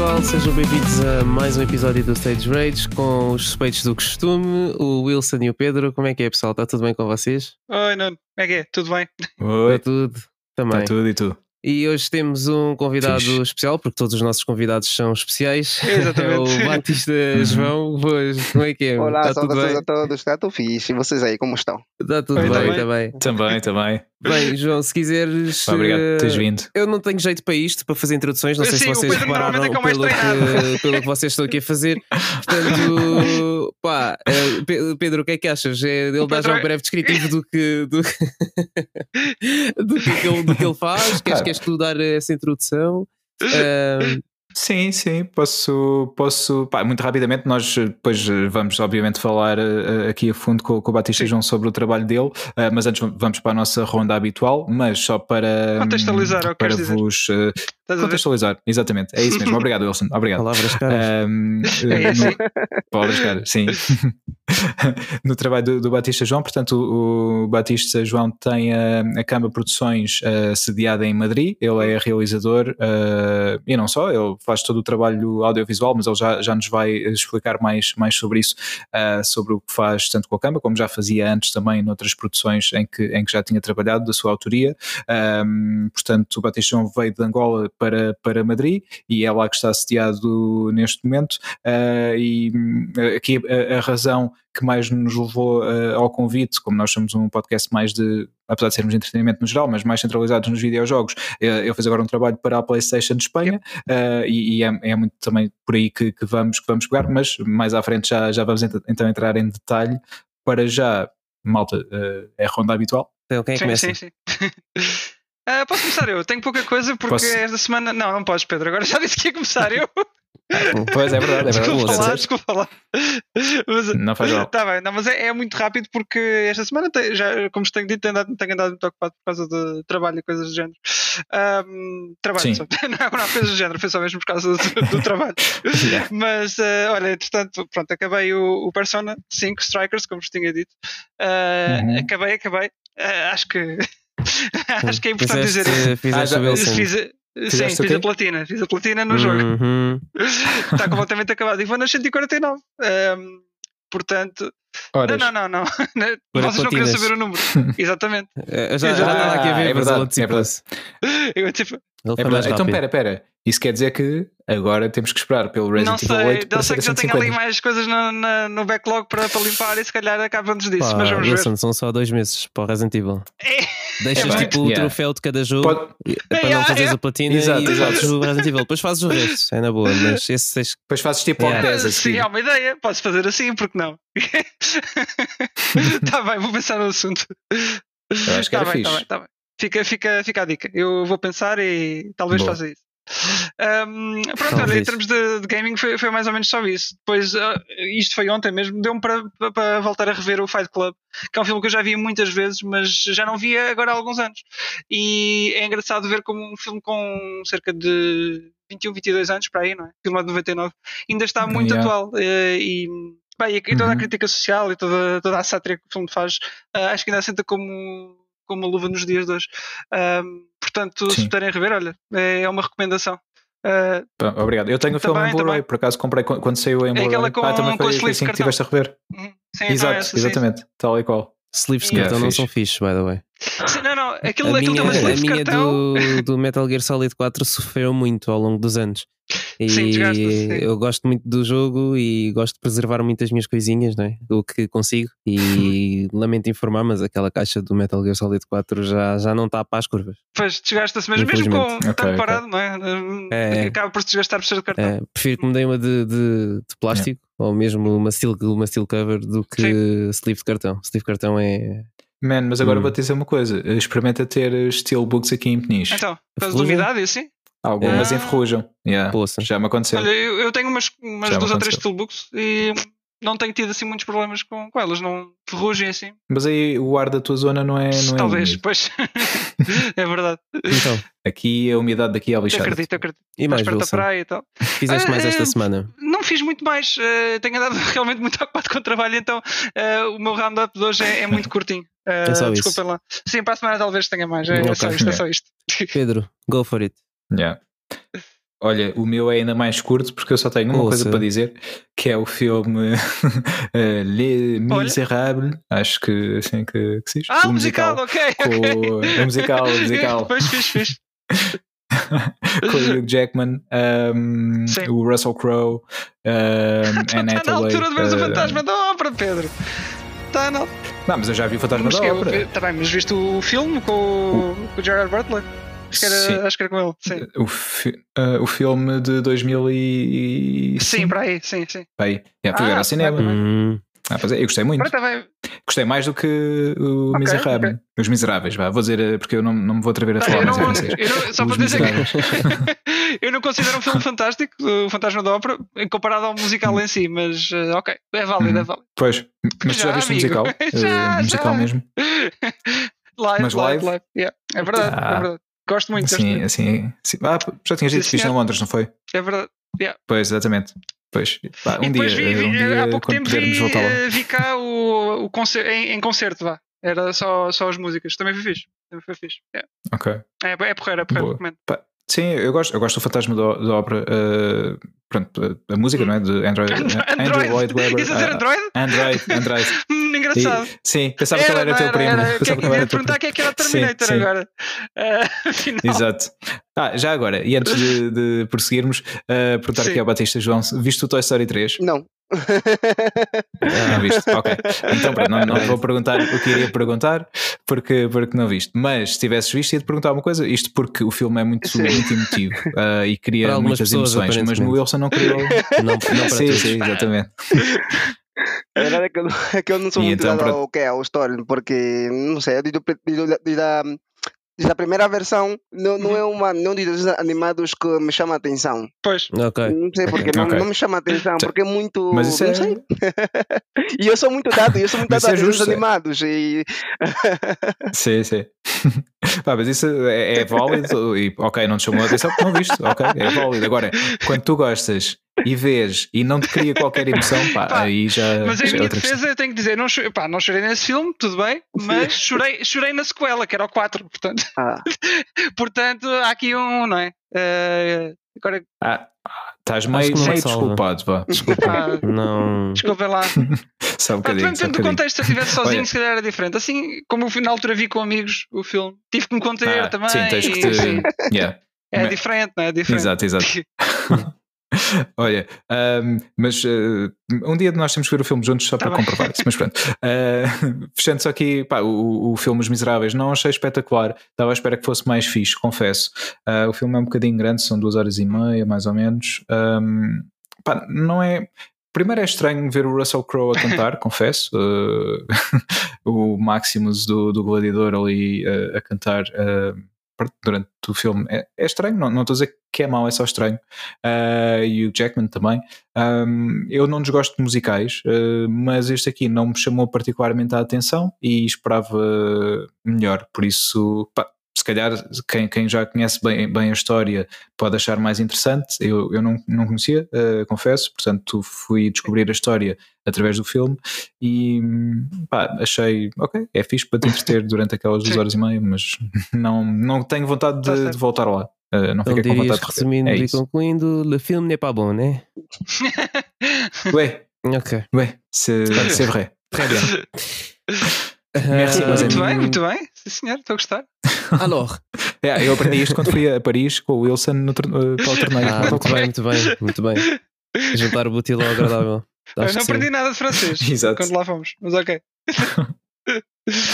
Pessoal, sejam bem-vindos a mais um episódio do Stage Rage com os suspeitos do costume, o Wilson e o Pedro. Como é que é, pessoal? Está tudo bem com vocês? Oi, Nuno. Como é que é? Tudo bem? Oi, Está tudo? Também. está tudo e tu? E hoje temos um convidado Fixe. especial, porque todos os nossos convidados são especiais. Exatamente. É o Batista. João. Pois, como é que é? Olá, Está tudo saudações bem? a todos, está tudo fixe. E vocês aí, como estão? Está tudo bem, também. também. Também. Bem, João, se quiseres. Obrigado por teres eh, vindo. Eu não tenho jeito para isto, para fazer introduções. Não sei Sim, se vocês repararam é mais pelo que, pelo que vocês estão aqui a fazer. Portanto, pá, eh, Pe- Pedro, o que é que achas? É, ele dá Pedro já um é- breve descritivo do que, do, do que, que ele, do que ele faz. Queres, queres tu dar essa introdução? Eh, Sim, sim, posso, posso pá, muito rapidamente. Nós depois vamos, obviamente, falar eh, aqui a fundo com, com o Batista João sobre o trabalho dele, eh, mas antes vamos para a nossa ronda habitual. Mas só para Contextualizar, é o que para vos ver? Contextualizar, exatamente, é isso mesmo. Obrigado, Wilson. Obrigado. palavras caras. Ahm, É eh, no- Palavras caras, sim. no trabalho do, do Batista João, portanto, o, o Batista João tem a, a Camba Produções eh, sediada em Madrid, ele é realizador eh, e não só, ele faz todo o trabalho audiovisual, mas ele já, já nos vai explicar mais, mais sobre isso, eh, sobre o que faz tanto com a Camba, como já fazia antes também noutras produções em que, em que já tinha trabalhado, da sua autoria. Ahm, portanto, o Batista João veio de Angola para, para Madrid e é lá que está sediado neste momento. Uh, e hum, aqui a, a razão que mais nos levou uh, ao convite, como nós somos um podcast mais de, apesar de sermos de entretenimento no geral, mas mais centralizados nos videojogos, uh, ele fez agora um trabalho para a PlayStation de Espanha uh, e, e é, é muito também por aí que, que vamos, que vamos pegar, mas mais à frente já, já vamos ent- então entrar em detalhe. Para já, malta, uh, é a ronda habitual. Então, quem é que sim, começa? sim, sim. Ah, posso começar eu? Tenho pouca coisa porque Posso? esta semana. Não, não podes, Pedro. Agora já disse que ia começar eu. Pois é verdade, é verdade. desculpa lá, desculpa lá. Mas, Não faz mal. Tá bem, não, mas é, é muito rápido porque esta semana, tem- já, como tenho dito, tenho andado, tenho andado muito ocupado por causa de trabalho e coisas do género. Ahm, trabalho Sim. só. Não, não, coisas do género, foi só mesmo por causa do, do trabalho. Yeah. Mas, ah, olha, entretanto, pronto, acabei o, o Persona 5 Strikers, como vos tinha dito. Ah, Uhum. Acabei, acabei. Ah, acho que. acho que é importante Fizeste- dizer isso. Fizeste Ah, já-. Fiz, a- sim, fiz a platina, fiz a platina no jogo. Uhum. Está completamente acabado. E vou nas 149. Ahm, portanto, Horas. não, não, não, não. Vocês não queriam platinas. saber o número. Exatamente. Eh, Já já estava aqui a ver, é verdade, antecipou-se. Eu, tipo, É verdade. Então, pera, pera. Isso quer dizer que agora temos que esperar pelo não Resident Evil sei, 8 para não sei ser que já a tenho ali 150. mais coisas no, na- no backlog para, para limpar e se calhar acaba antes disso. Pá, mas vamos Wilson, são só dois meses para o Resident Evil. ver. Deixas É tipo o yeah. troféu de cada jogo Pode- para não Yeah, fazeres yeah. a platina Exato, e exato. fazes o Resident Evil. Depois fazes o resto, é na boa, mas esse Depois fazes tipo Yeah. ao 10 a Sim, há uma ideia. Posso fazer assim, porque não? Está bem, vou pensar no assunto. Eu acho que Tá era bem, tá fixe. bem, tá bem. Fica, fica, fica a dica. Eu vou pensar e talvez Boa. faça isso. Ahm, pronto, Talvez. olha, em termos de, de gaming foi, foi mais ou menos só isso. Depois, ah, isto foi ontem mesmo, deu-me para, para- voltar a rever o Fight Club, que é um filme que eu já vi muitas vezes, mas já não via agora há alguns anos. E é engraçado ver como um filme com cerca de 21, 22 anos para aí, não é? Filme de 99, ainda está muito Yeah. atual. eh, e, bem, e toda a Uhum. crítica social e toda, toda a sátira que o filme faz, ah, acho que ainda assenta como, como uma luva nos dias de hoje. Ahm, portanto, se Sim. puderem rever, olha, é uma recomendação. Pá, Obrigado. Eu tenho o filme Também, em Blu-ray, também. por acaso comprei quando saiu em Blu-ray. aquela com- ah, também com foi, foi assim que estiveste a rever. uhum. sim, então Exato, essa, sim. exatamente. Tal e qual. Sleeves de Yeah, cartão não fixe. são fixes, by the way. Sim, não, não, aquilo, A aquilo minha, tem uma a minha do, do Metal Gear Solid 4 sofreu muito ao longo dos anos. E Sim, sim. eu gosto muito do jogo e gosto de preservar muitas minhas coisinhas, não é? O que consigo. E lamento informar, mas aquela caixa do Metal Gear Solid 4 já, já não está para as curvas. Pois desgasta-se mesmo, mesmo com Infelizmente. o Ok, cartão ok. parado, não é? Hum, É. Acaba por se desgastar por ser de cartão. É, prefiro que me deem uma de, de, de plástico ou mesmo uma steel, uma steel cover do que sleeve de cartão. Sleeve de cartão é. Man, mas agora Hum. vou-te dizer uma coisa. Experimenta ter steelbooks aqui em Peniche. Então, por causa de Ferrugem? umidade e assim. Algumas Ah. enferrujam. Yeah, já me aconteceu. Olha, eu, eu tenho umas, umas duas ou três steelbooks e não tenho tido assim muitos problemas com, com elas, não ferrugem assim. Mas aí o ar da tua zona não é. Não é Talvez, úmido. pois. é verdade. Então, Aqui a umidade daqui é lixada. acredito, acredito. e mais, perto da praia e tal. Fizeste mais Ah, esta eh, semana? Não fiz muito mais, eh, tenho andado realmente muito ocupado com o trabalho, então eh, o meu roundup de hoje é, é muito curtinho. Eh, É só isso. desculpem lá. Sim, para a semana talvez tenha mais. É, é Ok. só isto, é só isto. Pedro, go for it. Yeah. Olha, o meu é ainda mais curto porque eu só tenho uma Ouça. coisa para dizer, que é o filme eh, Les Misérables, acho que assim que, que se diz. Ah, o musical, ok. com ok. o musical, o musical Pois, fixe, fixe. com o Hugh Jackman, um, o Russell Crowe, um, Anne Está na altura de ver o eh, fantasma da ópera, Pedro. Está na Não, mas eu já vi o Fantasma Mas da que- Ópera. Tá bem, mas viste o filme com, o- com o Gerard Butler? Acho que, Sim. era, acho que era com ele. Sim, O, fi- eh, o filme de 2000 e... sim para aí, sim, sim. Aí, já fui Ah, ver ao cinema. vai, vai. Hum, Ah, pois é, eu gostei muito. Bem. Gostei mais do que o Ok, Miserável. ok. Os Miseráveis, vá. Vou dizer, eh, porque eu não, não me vou atrever a Tá, falar eu não, eu não- só Os para dizer que eu não considero um filme fantástico, o Fantasma da Ópera, comparado ao musical em si, mas eh, ok, é válido, é Uhum. válido. Pois, mas tu já Já, viste o amigo. musical? Já, Eh, musical já. mesmo? live, Mas live, live? live. Yeah. É verdade, Ah. é verdade. Gosto muito, gosto Assim, muito. assim, assim. Ah, já tinhas dito Sim, que viste em. Londres, não foi? É verdade. Pois, exatamente. Pois, pá, um dia, vi, vi- um dia há pouco tempo vi, voltar lá. eh, vi cá o, o concer- em, em concerto, vá. Era só, só as músicas. Também foi fixe. Também foi fixe. É, Ok. é, é porreiro, é porreiro, Boa. recomendo. Pá, Sim, eu gosto, eu gosto do Fantasma da, da Ópera. eh, pronto, a, música, não é? De Android, Andrew Lloyd Webber. Isso a dizer ah, Android? Android, Android. Hum, engraçado. E- sim, pensava que ele era não teu primo. Era, que é Pensava que que era teu perguntar quem é que era o Sim, Terminator sim. agora. Ah, afinal. Exato. Ah, já agora, e antes de, de prosseguirmos, eh, perguntar Sim. aqui ao Batista João: viste o Toy Story 3? Não. Não viste? Ok. Então, pronto, não, não vou perguntar o que iria perguntar porque, porque não viste. Mas se tivesses visto, ia-te perguntar uma coisa. Isto porque o filme é muito, Sim. muito emotivo eh, e cria algumas muitas pessoas, emoções, mas no. Wilson não criou. não, não para sim, todos. sim, exatamente. A verdade é que eu não, é que eu não sou E muito então, pronto. ao que é ao story, porque, não sei, desde, o pri- desde, desde, a, desde a primeira versão, não, não é uma, não de desenhos animados que me chama a atenção. Pois. Ok. Não sei porque, não, Ok. não me chama a atenção, porque é muito. Mas isso não é- sei. e eu sou muito dado, eu sou muito dado a é desenhos justo, é. animados. E, Sim, sim. Pá, mas isso é, é válido e ok, não te chamou a atenção porque não viste, ok, é válido. Agora, quando tu gostas e vês e não te cria qualquer emoção, pá, Pá, aí já, Mas em é minha outra questão. defesa, eu tenho que dizer, não, pá, não chorei nesse filme, tudo bem, mas chorei, chorei na sequela, que era o 4, portanto, ah, portanto há aqui um, não é? Eh, agora, Ah, estás meio, meio desculpado, vá. Desculpa, pá, Não. desculpem lá. só um Pá, bocadinho. depende Só um do contexto, se eu estivesse sozinho, Olha. se calhar era diferente. Assim como eu na altura vi com amigos o filme, tive que me conter Ah, também. sim, tens que e, te. Yeah. é diferente, não é? É diferente. Exato, exato. Olha, ahm, mas eh, um dia nós temos que ver o filme juntos só Tá para bem. comprovar isso. Mas pronto, Ah, fechando só aqui, pá, o, o filme Os Miseráveis não achei espetacular. Estava à espera que fosse mais fixe, confesso. Ah, o filme é um bocadinho grande, são duas horas e meia, mais ou menos. Ahm, pá, não é. Primeiro é estranho ver o Russell Crowe a cantar, confesso. O Maximus do, do Gladiador ali a cantar. durante o filme é, é estranho, não, não estou a dizer que é mau, é só estranho. Uh, e o Jackman também. Um, eu não desgosto de musicais, uh, mas este aqui não me chamou particularmente a atenção e esperava melhor. Por isso, pá, calhar quem, quem já conhece bem, bem a história pode achar mais interessante. Eu, eu não, não conhecia, uh, confesso, portanto fui descobrir a história através do filme e pá, achei, ok, é fixe para te entreter durante aquelas duas horas e meia, mas não, não tenho vontade Tá de, certo. de voltar lá. Uh, não Então fiquei com vontade resumindo É e isso. concluindo, o filme n'est pas bon, né? Ouais, Ok. ouais, c'est c'est vrai. Très bien. Merci, Muito bem, muito bem. Sim, senhor, estou a gostar. Alors. É, eu aprendi isto quando fui a Paris com o Wilson no, uh, para o torneio. Ah, muito bem, muito bem, muito bem. Juntar o útil ao agradável. Eu Acho não que sim. aprendi nada de francês Exato. quando lá fomos, mas ok.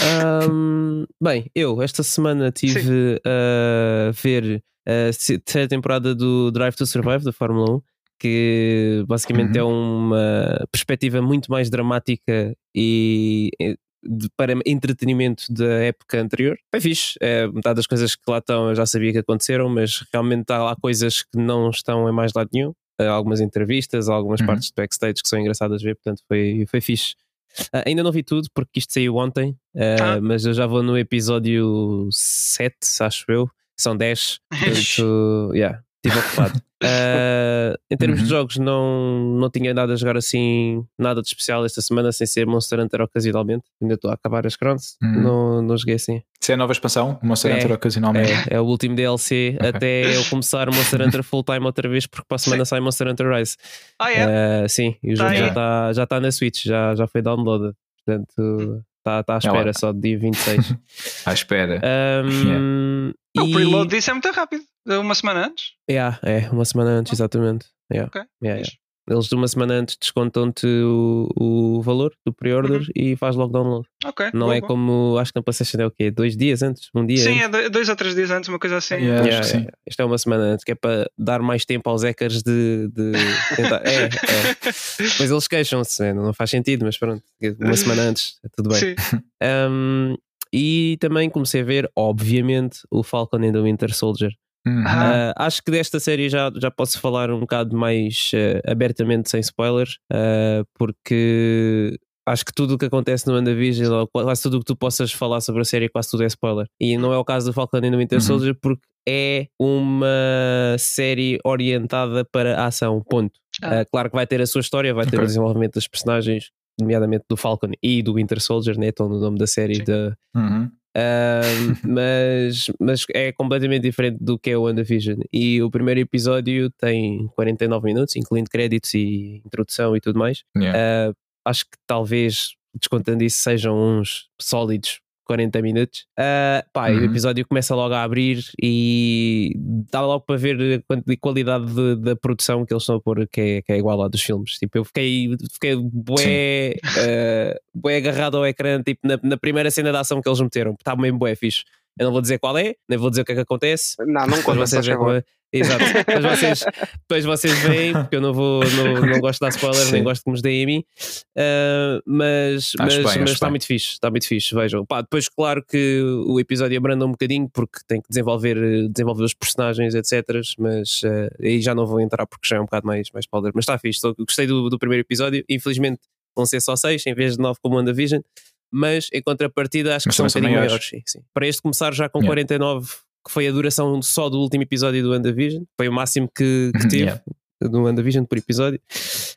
Ahm, bem, eu esta semana tive a ver a terceira temporada do Drive to Survive da Fórmula 1, que basicamente Uhum. é uma perspectiva muito mais dramática e eh, de- para entretenimento da época anterior. Foi fixe, é, metade das coisas que lá estão eu já sabia que aconteceram, mas realmente há lá coisas que não estão em mais lado nenhum. Há algumas entrevistas, algumas Uhum. partes de backstage que são engraçadas de ver, portanto foi, foi fixe. Ah, ainda não vi tudo porque isto saiu ontem, ah, Ah. mas eu já vou no episódio 7, acho eu. São 10. Portanto, yeah. estive ocupado. Uh, em termos Uhum. de jogos, não, não tinha nada a jogar assim, nada de especial esta semana, sem ser Monster Hunter ocasionalmente. Ainda estou a acabar as crowns, Uhum. não, não joguei assim. Se é a nova expansão, o Monster É, Hunter ocasionalmente. É, é o último DLC Ok. até eu começar Monster Hunter full time outra vez, porque para a semana sai Monster Hunter Rise. Ah, é? Uh, sim, e o Tá jogo já está já tá na Switch, já, já foi downloaded. Portanto, está tá à espera lá. só de dia 26. À espera. Um, O e- preload disso é muito rápido. Uma semana antes. Yeah, é, uma semana antes, exatamente. Yeah, Ok. yeah, yeah. Eles de uma semana antes descontam-te o, o valor do pre-order Uhum. e faz logo download. Ok. Não boa, é boa. como, acho que na PlayStation é o quê? Dois dias antes? Um dia Sim, antes? é do- dois ou três dias antes, uma coisa assim. Yeah, Yeah, acho que yeah, sim. Isto é uma semana antes, que é para dar mais tempo aos hackers de, de tentar. é, é. Depois eles queixam-se, né? não faz sentido, mas pronto, uma semana antes, é tudo bem. Sim. Um, e também comecei a ver, obviamente, o Falcon and the Winter Soldier. Uhum. Uh, acho que desta série já, já posso falar um bocado mais uh, abertamente, sem spoilers, uh, porque acho que tudo o que acontece no WandaVision, ou quase tudo o que tu possas falar sobre a série, quase tudo é spoiler. E não é o caso do Falcon and the Winter Uhum. Soldier, porque é uma série orientada para a ação, ponto. Ah. Uh, claro que vai ter a sua história, vai ter Ok. o desenvolvimento das personagens, nomeadamente do Falcon e do Winter Soldier, né? estão no nome da série da, Uhum. Mas, mas é completamente diferente do que é o WandaVision. E o primeiro episódio tem 49 minutos, incluindo créditos e introdução e tudo mais. Yeah. Ah, acho que talvez, descontando isso, sejam uns sólidos 40 minutos. Ah, pá, e o Uhum. episódio começa logo a abrir e dá logo para ver a qualidade de- da produção que eles estão a pôr, que é, que é igual à dos filmes. Tipo, eu fiquei, fiquei bué, ah, bué agarrado ao ecrã, tipo, na, na primeira cena de ação que eles meteram. Estava mesmo bué fixe. Eu não vou dizer qual é, nem vou dizer o que é que acontece. Não, não Depois conta, vocês, como Exato. Depois vocês, depois vocês veem, porque eu não vou, não, não gosto de dar spoiler, nem gosto que nos deem a mim. Ah, mas Acho mas, bem, mas está bem. muito fixe, está muito fixe, vejam. Pá, depois, claro que o episódio abranda um bocadinho porque tem que desenvolver, desenvolver os personagens, etc. Mas ah, aí já não vou entrar porque já é um bocado mais, mais spoiler. Mas está fixe, gostei do, do primeiro episódio. Infelizmente vão ser só seis em vez de nove como o WandaVision. Mas em contrapartida, acho que são um bocadinho maiores. maiores. Sim, sim. Para este começar já com Yeah. 49, que foi a duração só do último episódio do WandaVision, foi o máximo que, que teve Yeah. do WandaVision por episódio.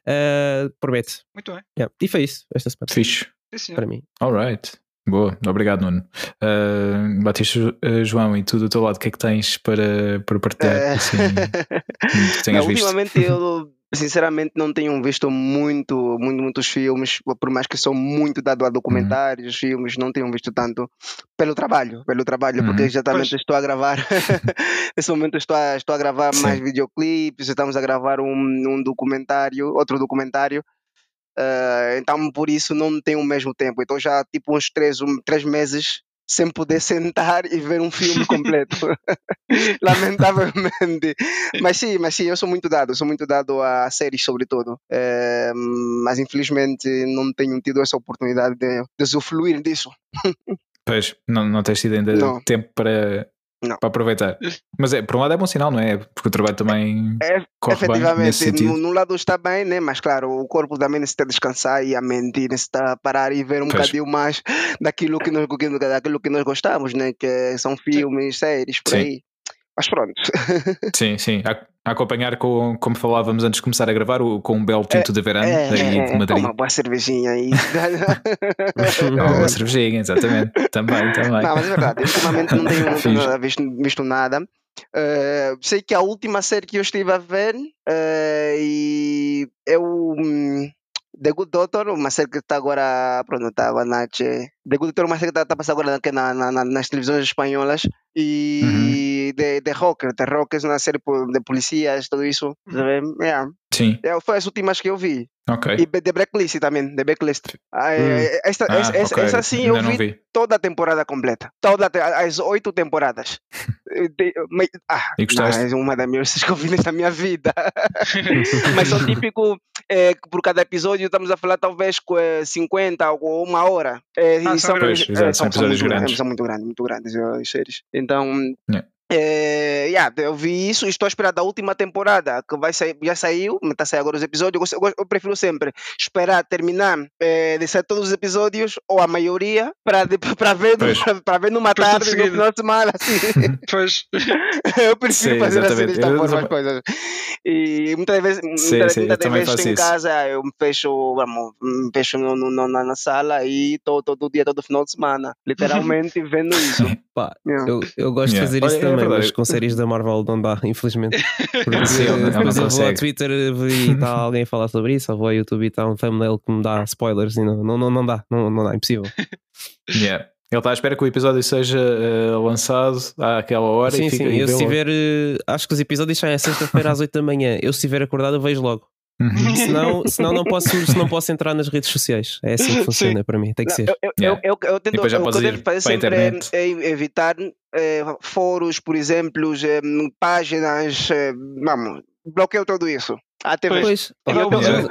Ah, promete. Muito bem. Yeah. E foi isso esta semana Fixe. Sim, para mim. Alright. Boa, obrigado, Nuno. Uh, Batista uh, João, e tu do teu lado, o que é que tens para, para partilhar? Assim, que tenhas Não, visto? ultimamente eu sinceramente não tenho visto muito, muito muitos filmes, por mais que sou muito dado a documentários, filmes, não tenho visto tanto pelo trabalho, pelo trabalho, porque Uhum. exatamente Pois. estou a gravar, nesse momento estou a, estou a gravar Sim. mais videoclipes, estamos a gravar um, um documentário, outro documentário, eh, então por isso não tenho o mesmo tempo, então já tipo uns três, um, três meses sem poder sentar e ver um filme completo. Lamentavelmente. Mas sim, mas sim, eu sou muito dado, sou muito dado a séries sobretudo. Eh, mas infelizmente não tenho tido essa oportunidade de, de usufruir disso. Pois, não, não tens tido ainda Não. tempo para, Não. para aproveitar. Mas é, por um lado é bom sinal, não é? Porque o trabalho também É, corre bem nesse Efetivamente, sentido. no, no lado está bem, né? Mas claro, o corpo também necessita descansar e a mente necessita parar e ver um Pois. bocadinho mais daquilo que nós, daquilo que nós gostamos, né? Que são filmes, séries, por Sim. aí. Mas pronto. Sim, sim. A acompanhar com, como falávamos antes de começar a gravar, o, com um belo tinto de verão É, daí é, de é, Madrid. uma boa cervejinha aí. Uma cervejinha, exatamente. também, também. Não, mas é verdade, ultimamente não tenho visto, visto nada. Eh, sei que a última série que eu estive a ver eh, e é o hum, The Good Doctor, uma série que está agora, pronto, estava na The Good Doctor, uma série que está passando agora na, na- na- nas televisões espanholas e The, The Rocker, The Rocker é uma série de policiais, tudo isso. É, Sim, é, foi as últimas que eu vi. ok. E The Blacklist também, The Blacklist. Ah, eh, esta, Ah, essa, essa- ok. essa sim eu vi vi. toda a temporada completa. Toda as oito temporadas. Ah, E gostaste? não, é uma das melhores que eu vi nesta minha vida. Mas são típico, eh, por cada episódio estamos a falar talvez com eh, 50 ou uma hora. Eh, Ah, são grandes. Exato, são episódios muito grandes. São muito grandes, muito grandes eh, as séries. Então, Yeah. É, yeah, eu vi isso e estou a esperar da última temporada, que vai sair, já saiu, mas está a sair agora os episódios. Eu, eu prefiro sempre esperar terminar é, de sair todos os episódios, ou a maioria, para ver, Pois. para ver numa tudo tarde, no final de semana. Assim. Pois. eu prefiro Sim, fazer assim exatamente. desta Eu forma as coisas. E muitas vezes, Sim, muitas, sim, muitas vezes estou em casa, eu me fecho, vamos, me fecho no, no- na, na sala e estou todo dia, todo final de semana, literalmente vendo isso. Pá, Yeah. eu, eu gosto Yeah. de fazer isso também, mas com séries da Marvel não dá, infelizmente. Porque Sim, depois eu vou ao. Twitter e está alguém a falar sobre isso, ou vou ao YouTube e está um thumbnail que me dá spoilers e não, não, não, não dá, não, não dá, impossível. Yeah. Ele está à espera que o episódio seja eh, lançado àquela hora sim, e fica sim, eu se tiver, eh, acho que os episódios saem à sexta-feira às 8 da manhã. Eu se estiver acordado, eu vejo logo. Uhum. Senão, senão não, posso, se não posso entrar nas redes sociais. É assim que funciona para mim, tem que Não, ser. Eu, eu, eu, eu, tento, depois já o que eu tento fazer sempre é, internet. é evitar eh, fóruns, por exemplo, em, páginas, eh, vamos, bloqueio tudo isso. Até ver. Pois, Eu, Eu- eu-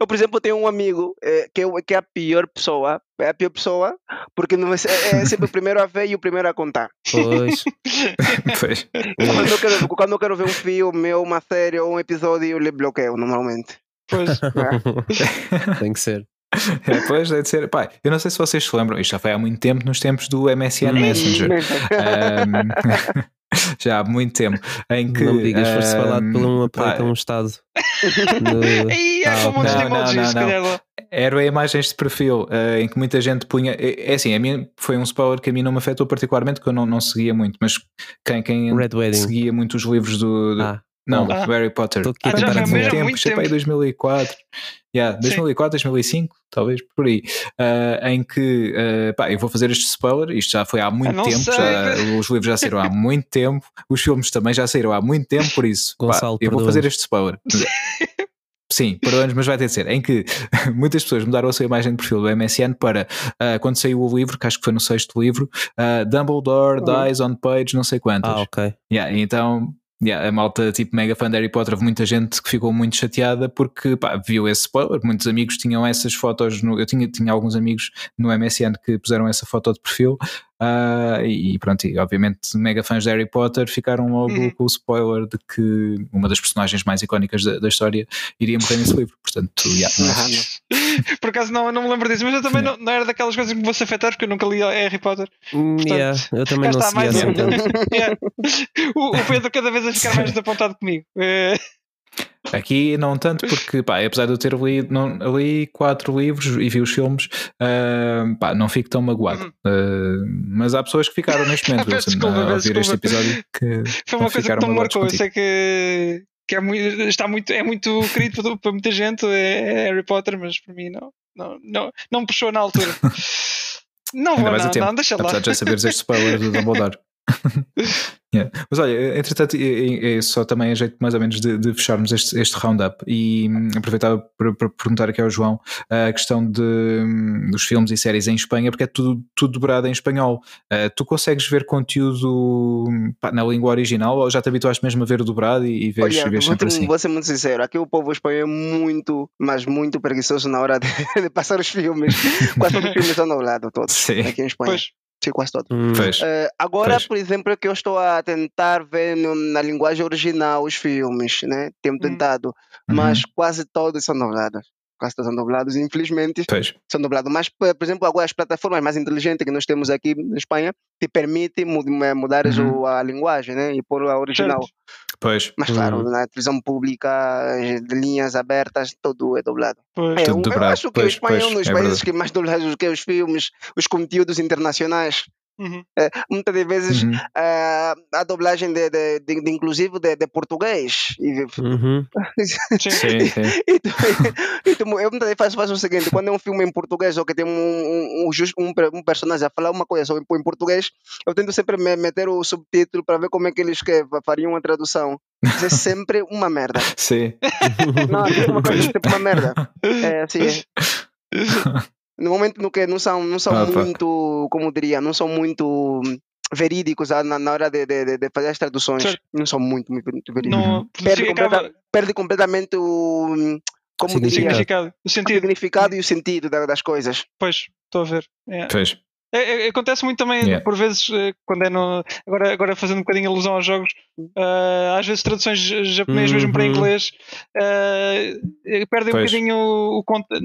eu, por exemplo, tenho um amigo eh, que, é, que é a pior pessoa, é a pior pessoa, porque não é, é sempre o primeiro a ver e o primeiro a contar. pois. Pois. Quando eu quero, quando eu quero ver um filme, ou uma série, ou um episódio, eu lhe bloqueio normalmente. Pois. tem que ser. É, pois, deve ser. Pá, eu não sei se vocês se lembram, isto já foi há muito tempo, nos tempos do MSN Messenger. Ahm, já há muito tempo. Em que, não me digas, foste ahm, falado por um pá, apoio a um Estado. É Ah, muitos não, não, não. Eram imagens de perfil eh, em que muita gente punha. É é assim, a mim foi um spoiler que a mim não me afetou particularmente, que eu não, não seguia muito, mas quem, quem seguia muito os livros do. do- Ah, não, Ah. Harry Potter. Tô aqui a Há tentar muito adivinhar. tempo, Muito isto é para aí tempo. 2004. Yeah, 2004, 2005, talvez por aí. Ah, em que, ah, pá, eu vou fazer este spoiler. Isto já foi há muito não tempo, já- os livros já saíram há muito tempo, os filmes também já saíram há muito tempo, por isso, pá, Gonçalo, eu vou fazer este spoiler. Sim, perdoa-nos, mas vai ter de ser. Em que muitas pessoas mudaram a sua imagem de perfil do MSN para ah, quando saiu o livro, que acho que foi no sexto livro, ah, Dumbledore Uhum. dies on page, não sei quantas. ah, ok. Yeah, então, yeah, a malta, tipo, mega fã de Harry Potter, houve muita gente que ficou muito chateada porque pá, viu esse spoiler. Muitos amigos tinham essas fotos. No, eu tinha, tinha alguns amigos no MSN que puseram essa foto de perfil. Ah, e pronto, e obviamente, mega fãs de Harry Potter ficaram logo Uhum. com o spoiler de que uma das personagens mais icónicas da, da história iria morrer nesse livro. Portanto, yeah, não é Ah. Por acaso não, não me lembro disso, mas eu também não, não era daquelas coisas que me vou se afetar porque eu nunca li Harry Potter. Hum, yeah, eu também não está segui mais assim um. Yeah. O, o Pedro cada vez a ficar mais desapontado comigo. Aqui não tanto, porque pá, apesar de eu ter lido não, li quatro livros e vi os filmes, ah, pá, não fico tão magoado. Ah, mas há pessoas que ficaram neste momento, Wilson, desculpa, a ouvir este desculpa. episódio que Foi uma coisa que me marcou. Eu sei que, que é, muito, está muito, é muito querido para, para muita gente, é Harry Potter, mas para mim não, não, não, não me puxou na altura. Não Ainda vou, não, não, deixa lá. apesar de já saberes este spoiler do Dumbledore. Yeah. Mas olha, entretanto, é, é só também a jeito mais ou menos de, de fecharmos este, este roundup e hum, aproveitava para, para perguntar aqui ao João a questão de, hum, dos filmes e séries em Espanha, porque é tudo, tudo dobrado em espanhol. Uh, tu consegues ver conteúdo hum, pá, na língua original ou já te habituaste mesmo a ver o dobrado e, e vês, Olha, vês sempre assim? vou ser muito sincero, aqui o povo espanhol é muito, mas muito preguiçoso na hora de, de passar os filmes. Quase todos os filmes são dublados, todos, Sim. aqui em Espanha. Pois, Todos. Hum. Eh, agora, Pois. por exemplo, é que eu estou a tentar ver no- na linguagem original os filmes, né? Tenho Hum. tentado, Uhum. mas quase todos são dublados. Quase todos são dublados, infelizmente Pois. são dublados. Mas, por exemplo, agora as plataformas mais inteligentes que nós temos aqui na Espanha te permitem mu- mudar Uhum. a linguagem, né? E pôr a original. certo. Pois. Mas claro, Uhum. na televisão pública, de linhas abertas, tudo é dublado. Pois. É, Tudo eu dobrado, acho que pois, o espanhol, pois, nos é países verdade. que mais dublados que os filmes, os conteúdos internacionais, Uhum. eh, muitas das vezes Uhum. ah, a dublagem de, de, de, de- inclusive de, de português. E, uhum. Sim. Sim, e, tu- e tu- eu muitas vezes faço, faço o seguinte: quando é um filme em português ou que tem um, um, um, um, per- personagem a falar uma coisa só em, em português, eu tento sempre me- meter o subtítulo para ver como é que eles que fariam a tradução. Mas é sempre uma merda. Sim. Não, é uma coisa sempre uma merda. É assim. é. No momento no que não são, não são Ah, muito, como diria, não são muito hum, verídicos ah, na, na hora de, de, de- fazer as traduções. Certo. Não são muito, muito verídicos. Não, Perde, acaba completa- perde completamente o, hum, como o diria, Significado. significado, o o sentido. significado e o sentido da- das coisas. Pois, estou a ver. É. Pois. É, é, acontece muito também, Yeah. por vezes, eh, quando é no. Agora, agora fazendo um bocadinho alusão aos jogos, eh, às vezes traduções japonês mesmo para Uhum. inglês eh, perdem um bocadinho o, o contexto.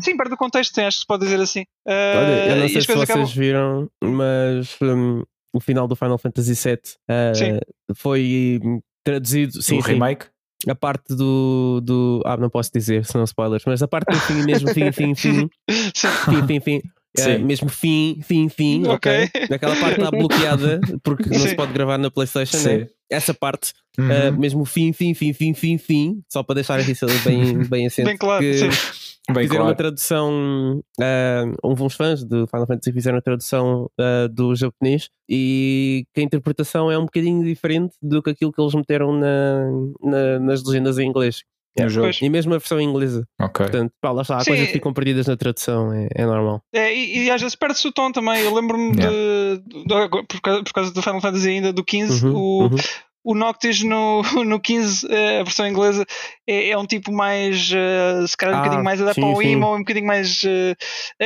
Sim, perde o contexto, sim, acho que se pode dizer assim. Eh, Olha, eu não e sei se vocês acabam- viram, mas hum, o final do Final Fantasy VII uh, foi traduzido. Sim, o sim, remake? a parte do, do. Ah, não posso dizer, senão spoilers, mas a parte do fim, mesmo fim, fim, fim, Sim. fim, fim, fim. Sim. mesmo fim, fim, fim, ok? Ok. Aquela parte está bloqueada porque não se pode gravar na PlayStation, Sim. né? Essa parte, Uhum. uh, mesmo fim, fim, fim, fim, fim, fim, só para deixar aqui bem, bem assente. Bem claro, que- sim. Bem fizeram uma claro. tradução. Uh, houve uns fãs de Final Fantasy fizeram a tradução uh, do japonês e que a interpretação é um bocadinho diferente do que aquilo que eles meteram na, na- nas legendas em inglês. No jogo. Pois. E mesmo a versão inglesa. Ok. Portanto, pá, lá está, há Sim. coisas que ficam perdidas na tradução, é, é normal. É, e, e às vezes perde-se o tom também. Eu lembro-me de, de- por, causa, por causa do Final Fantasy ainda, do 15, Uhum, o, uhum. o Noctis no, no 15, eh, a versão inglesa, é, é um tipo mais, eh, se calhar um Ah, bocadinho mais adaptado ao sim. emo, um bocadinho mais eh,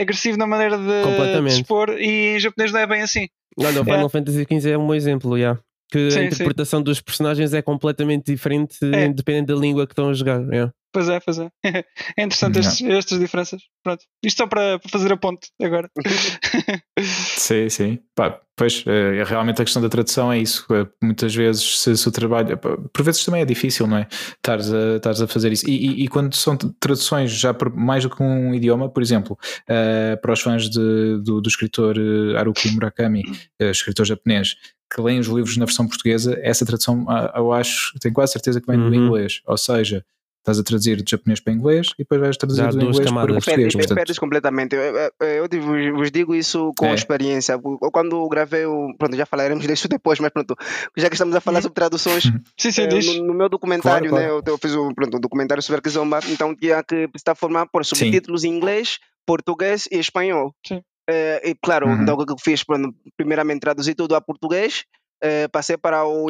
agressivo na maneira de, de expor, e em japonês não é bem assim. Olha, o É. Final Fantasy XV é um bom exemplo, já. Que Sim, a sim. interpretação dos personagens é completamente diferente É. dependendo da língua que estão a jogar. yeah. Pois é, pois é. É interessante Não. estes- estas diferenças. Pronto. Isto só para para fazer a ponte agora. Sim, sim. Pá, pois, eh, realmente a questão da tradução é isso. Eh, Muitas vezes, se, se o trabalho. pá, Por vezes também é difícil, não é? Estares a, estares a fazer isso. E, e- e quando são traduções já por mais do que um idioma, por exemplo, eh, para os fãs de- do, do escritor eh, Haruki Murakami, eh, escritor japonês, que leem os livros na versão portuguesa, essa tradução ah, eu acho, tenho quase certeza que vem do Uhum. inglês. Ou seja, estás a traduzir de japonês para inglês e depois vais traduzir do inglês para o camadas. português. Perdes, portanto, perdes completamente. Eu, eu, eu vos digo isso com É. experiência. Quando gravei o. Pronto, já falaremos disso depois, mas pronto. Já que estamos a falar Uhum. sobre traduções, Sim, sim, eh, diz. no, no meu documentário, Claro, né, eu, eu fiz um, pronto, um documentário sobre a Kizomba, então tinha que estar formado por subtítulos em inglês, português e espanhol. Sim. Eh, e claro, Uhum. então o que eu fiz? Primeiramente traduzi tudo a português. Eh, passei para o,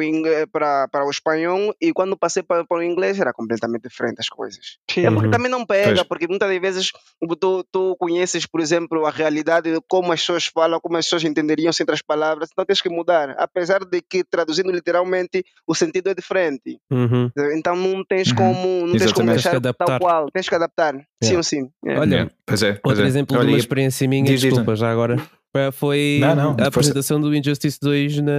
para, para o espanhol e quando passei para, para o inglês era completamente diferente as coisas. Sim. É porque Uhum. também não pega, Pois. porque muitas das vezes tu, tu conheces, por exemplo, a realidade de como as pessoas falam, como as pessoas entenderiam sem outras palavras, então tens que mudar. Apesar de que traduzindo literalmente o sentido é diferente. Uhum. Então não tens Uhum. como, não tens como Exatamente. Deixar adaptar. tal qual, tens que adaptar. Sim Yeah. ou sim. É. Olha, Yeah, pois é, pois Outro é. exemplo de Olha, uma e- experiência minha, diz, desculpa, já agora. Foi Não, não, a apresentação do Injustice 2 na,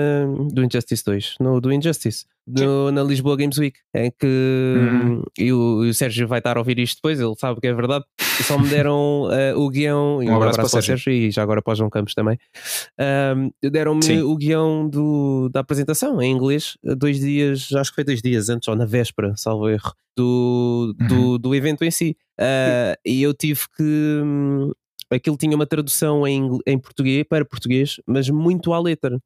do Injustice 2, no, do Injustice, no- na Lisboa Games Week, em que Uhum. e o, e o Sérgio vai estar a ouvir isto depois, ele sabe que é verdade. E só me deram eh, o guião e Um abraço para o Sérgio e já agora para o João Campos também. Ahm, Deram-me o guião do, da apresentação em inglês, dois dias, acho que foi dois dias antes, ou na véspera, salvo erro, do, Uhum. do, do evento em si. Ah, e eu tive que. Aquilo tinha uma tradução em, em português para português, mas muito à letra.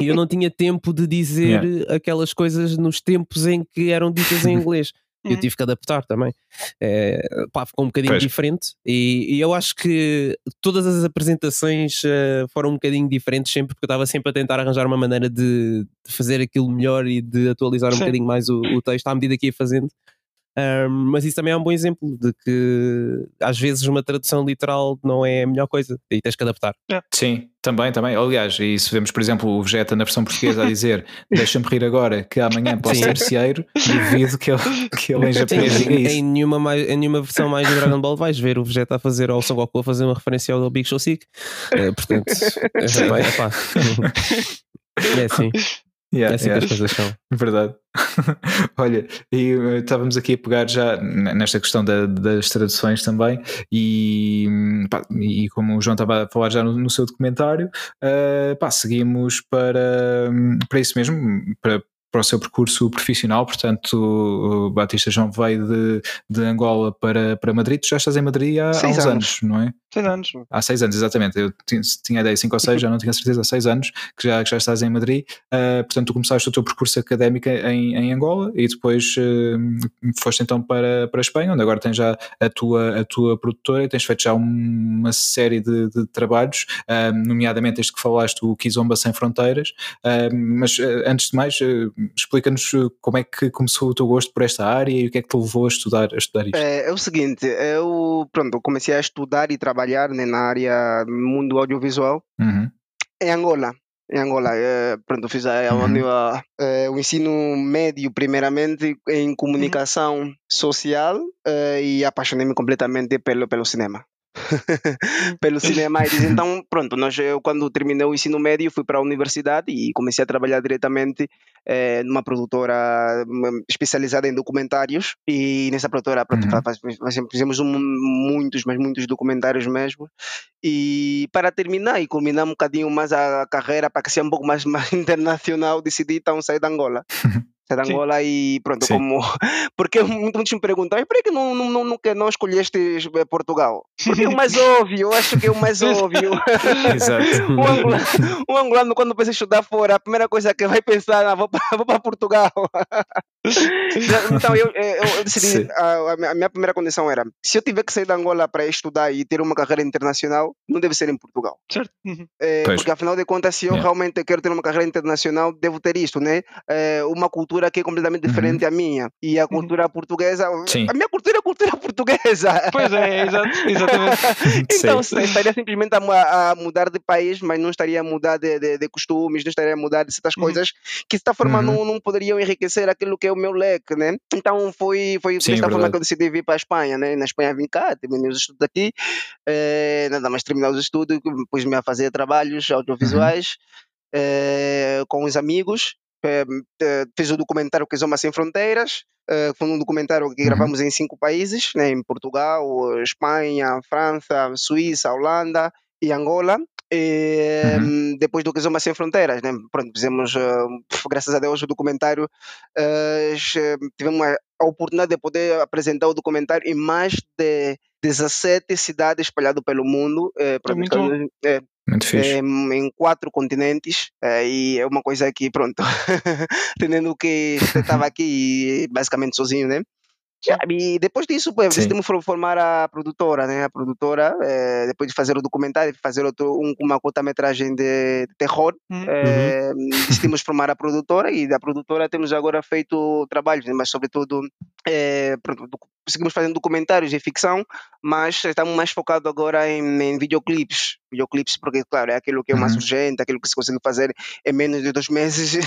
E eu não tinha tempo de dizer aquelas coisas nos tempos em que eram ditas em inglês. Eu tive que adaptar também. É, pá, ficou um bocadinho Pois. diferente. E, e eu acho que todas as apresentações eh, foram um bocadinho diferentes sempre, porque eu estava sempre a tentar arranjar uma maneira de, de fazer aquilo melhor e de atualizar um Sim. bocadinho mais o, o texto à medida que ia fazendo. Ahm, mas isso também é um bom exemplo de que às vezes uma tradução literal não é a melhor coisa e tens que adaptar. Sim, também, também. Aliás, e se vemos, por exemplo, o Vegeta na versão portuguesa a dizer deixa-me rir agora que amanhã posso ser cieiro, duvido que ele, que ele em japonês diga isso. em nenhuma, mais, em nenhuma versão mais do Dragon Ball vais ver o Vegeta a fazer ou o Son Goku a fazer uma referência ao Big Show Sick. Eh, portanto, é, Sim. é, é assim, é Yeah, assim que yeah. as coisas são. Verdade. Olha, e eh, estávamos aqui a pegar já nesta questão da- das traduções também, e, hum, pá, e como o João estava a falar já no, no seu documentário, eh, pá, seguimos para, hum, para isso mesmo, para, para o seu percurso profissional. Portanto, o Batista João veio de, de Angola para, para Madrid. Tu já estás em Madrid há, há uns anos. anos, não é? Seis anos. Há seis anos, exatamente. Eu tinha, tinha a ideia, cinco ou seis, já não tinha certeza, há seis anos que já, que já estás em Madrid. Uh, portanto, tu começaste o teu percurso académico em, em Angola e depois uh, foste então para, para a Espanha, onde agora tens já a tua, a tua produtora e tens feito já um- uma série de, de trabalhos, uh, nomeadamente este que falaste, o Kizomba Sem Fronteiras. Mas antes de mais, explica-nos como é que começou o teu gosto por esta área e o que é que te levou a estudar, a estudar isto. É, é o seguinte, eu pronto, comecei a estudar e trabalhar né, na área mundo audiovisual uhum. em Angola. Em Angola, é, pronto, fiz a, Uhum. a, a, o ensino médio, primeiramente, em comunicação social eh, e apaixonei-me completamente pelo, pelo cinema. pelo cinema. E diz, então, pronto, nós, eu quando terminei o ensino médio fui para a universidade e comecei a trabalhar diretamente eh, numa produtora especializada em documentários e nessa produtora pronto, Uhum. fizemos um- muitos, mas muitos documentários mesmo e para terminar e culminar um bocadinho mais a carreira para que seja um pouco mais, mais internacional decidi então sair da Angola sair da Sim. Angola e pronto Sim. como porque muitos me perguntam "E por que não, não, não, não, escolheste eh, Portugal porque é o mais óbvio eu acho que é o mais óbvio Exato. um angolano, um angolano, quando pensa em estudar fora, a primeira coisa que vai pensar, ah, vou para Portugal. então eu, eu, eu decidi, a, a minha- primeira condição era, se eu tiver que sair da Angola para estudar e ter uma carreira internacional, não deve ser em Portugal. Certo? Uhum. É, porque afinal de contas, se eu Yeah. realmente quero ter uma carreira internacional, devo ter isto, né? É, uma cultura que é completamente Uhum. diferente à minha. E a cultura portuguesa, Sim. a minha cultura é a cultura portuguesa. Pois é, exato, exatamente. Então, Sim. estaria simplesmente a, a mudar de país, mas não estaria a mudar de, de- de costumes, não estaria a mudar de certas Uhum. coisas que, de certa forma, Uhum. não, não poderiam enriquecer aquilo que é o meu leque, né? Então, foi, foi Sim, desta forma verdade. que eu decidi vir para a Espanha, né? Na Espanha vim cá, terminei os estudos aqui, eh, nada mais terminar os estudos, pus-me a fazer trabalhos audiovisuais eh, com os amigos, eh, fiz o documentário Quizoma Sem Fronteiras, foi um documentário que Uhum. gravamos em cinco países, né, em Portugal, Espanha, França, Suíça, Holanda e Angola. E, Uhum. Depois do Quizoma Sem Fronteiras, né, pronto, fizemos, eh, graças a Deus, o documentário, che- tivemos a a oportunidade de poder apresentar o documentário em mais de 17 cidades espalhadas pelo mundo, pronto, muito Muito fixe. em, quatro continentes eh, e é uma coisa que pronto tendo que estava aqui basicamente sozinho né e depois disso Sim. decidimos for- formar a produtora né a produtora eh, depois de fazer o documentário fazer outro um, uma curta-metragem de, de terror Uhum. eh, decidimos formar a produtora e da produtora temos agora feito trabalhos, né, mas sobretudo pronto, docu- seguimos fazendo documentários de ficção, mas estamos mais focados agora em, em videoclipes. Videoclipes, porque, claro, é aquilo que é mais Uhum. urgente, aquilo que se consegue fazer em menos de dois meses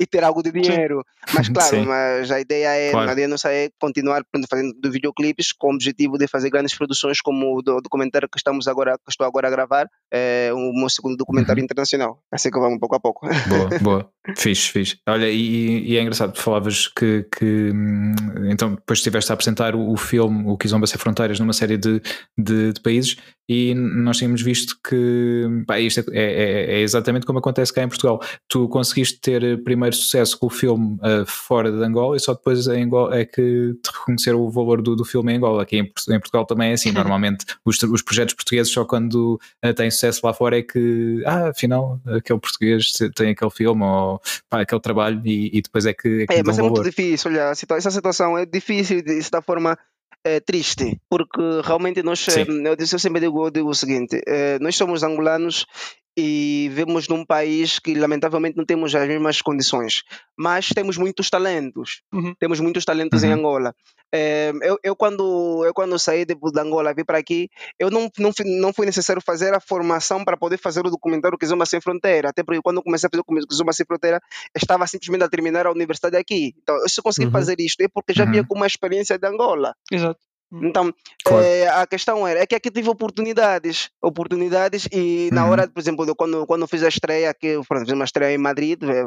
e ter algo de dinheiro. Mas, claro, Sim. mas a ideia é, Claro. a ideia nossa é continuar pronto, fazendo do videoclipes com o objetivo de fazer grandes produções, como o do documentário que estamos agora, que estou agora a gravar, é o meu segundo documentário Uhum. internacional. Assim que vamos pouco a pouco. Boa, boa. Fixe, fixe. Olha, e, e é engraçado, tu falavas que, que hum, então depois estiveste a apresentar o, o filme O Kizomba Sem Fronteiras numa série de, de, de países e nós tínhamos visto que pá, isto é, é- é exatamente como acontece cá em Portugal. Tu conseguiste ter primeiro sucesso com o filme ah, fora de Angola e só depois em Angola é que te reconheceram o valor do, do filme em Angola. Aqui em, em Portugal também é assim. Normalmente os, os projetos portugueses só quando ah, têm sucesso lá fora é que, ah, afinal, aquele português tem aquele filme ou pá, aquele trabalho e, e depois é que, é que É, mas é dão muito valor. difícil, olha, essa situação é difícil de certa forma é, triste, porque realmente nós, Sim. eh, eu, sempre digo, eu digo o seguinte, eh, nós somos angolanos e vivemos num país que lamentavelmente não temos as mesmas condições, mas temos muitos talentos, Uhum. temos muitos talentos em Uhum. Angola. Eh, eu, eu quando eu quando saí de, de Angola vim para aqui, eu não, não, fui- não foi necessário fazer a formação para poder fazer o documentário Kizomba Sem Fronteira, até porque quando eu comecei a fazer o Kizomba Sem Fronteira, estava simplesmente a terminar a universidade aqui. Então, eu consegui Uhum. fazer isto é porque já vinha Uhum. com uma experiência de Angola. Exato. Então, Claro. eh, a questão era, é que aqui tive oportunidades, oportunidades e na Uhum. hora, por exemplo, quando, quando fiz a estreia aqui, pronto, fiz uma estreia em Madrid, eh,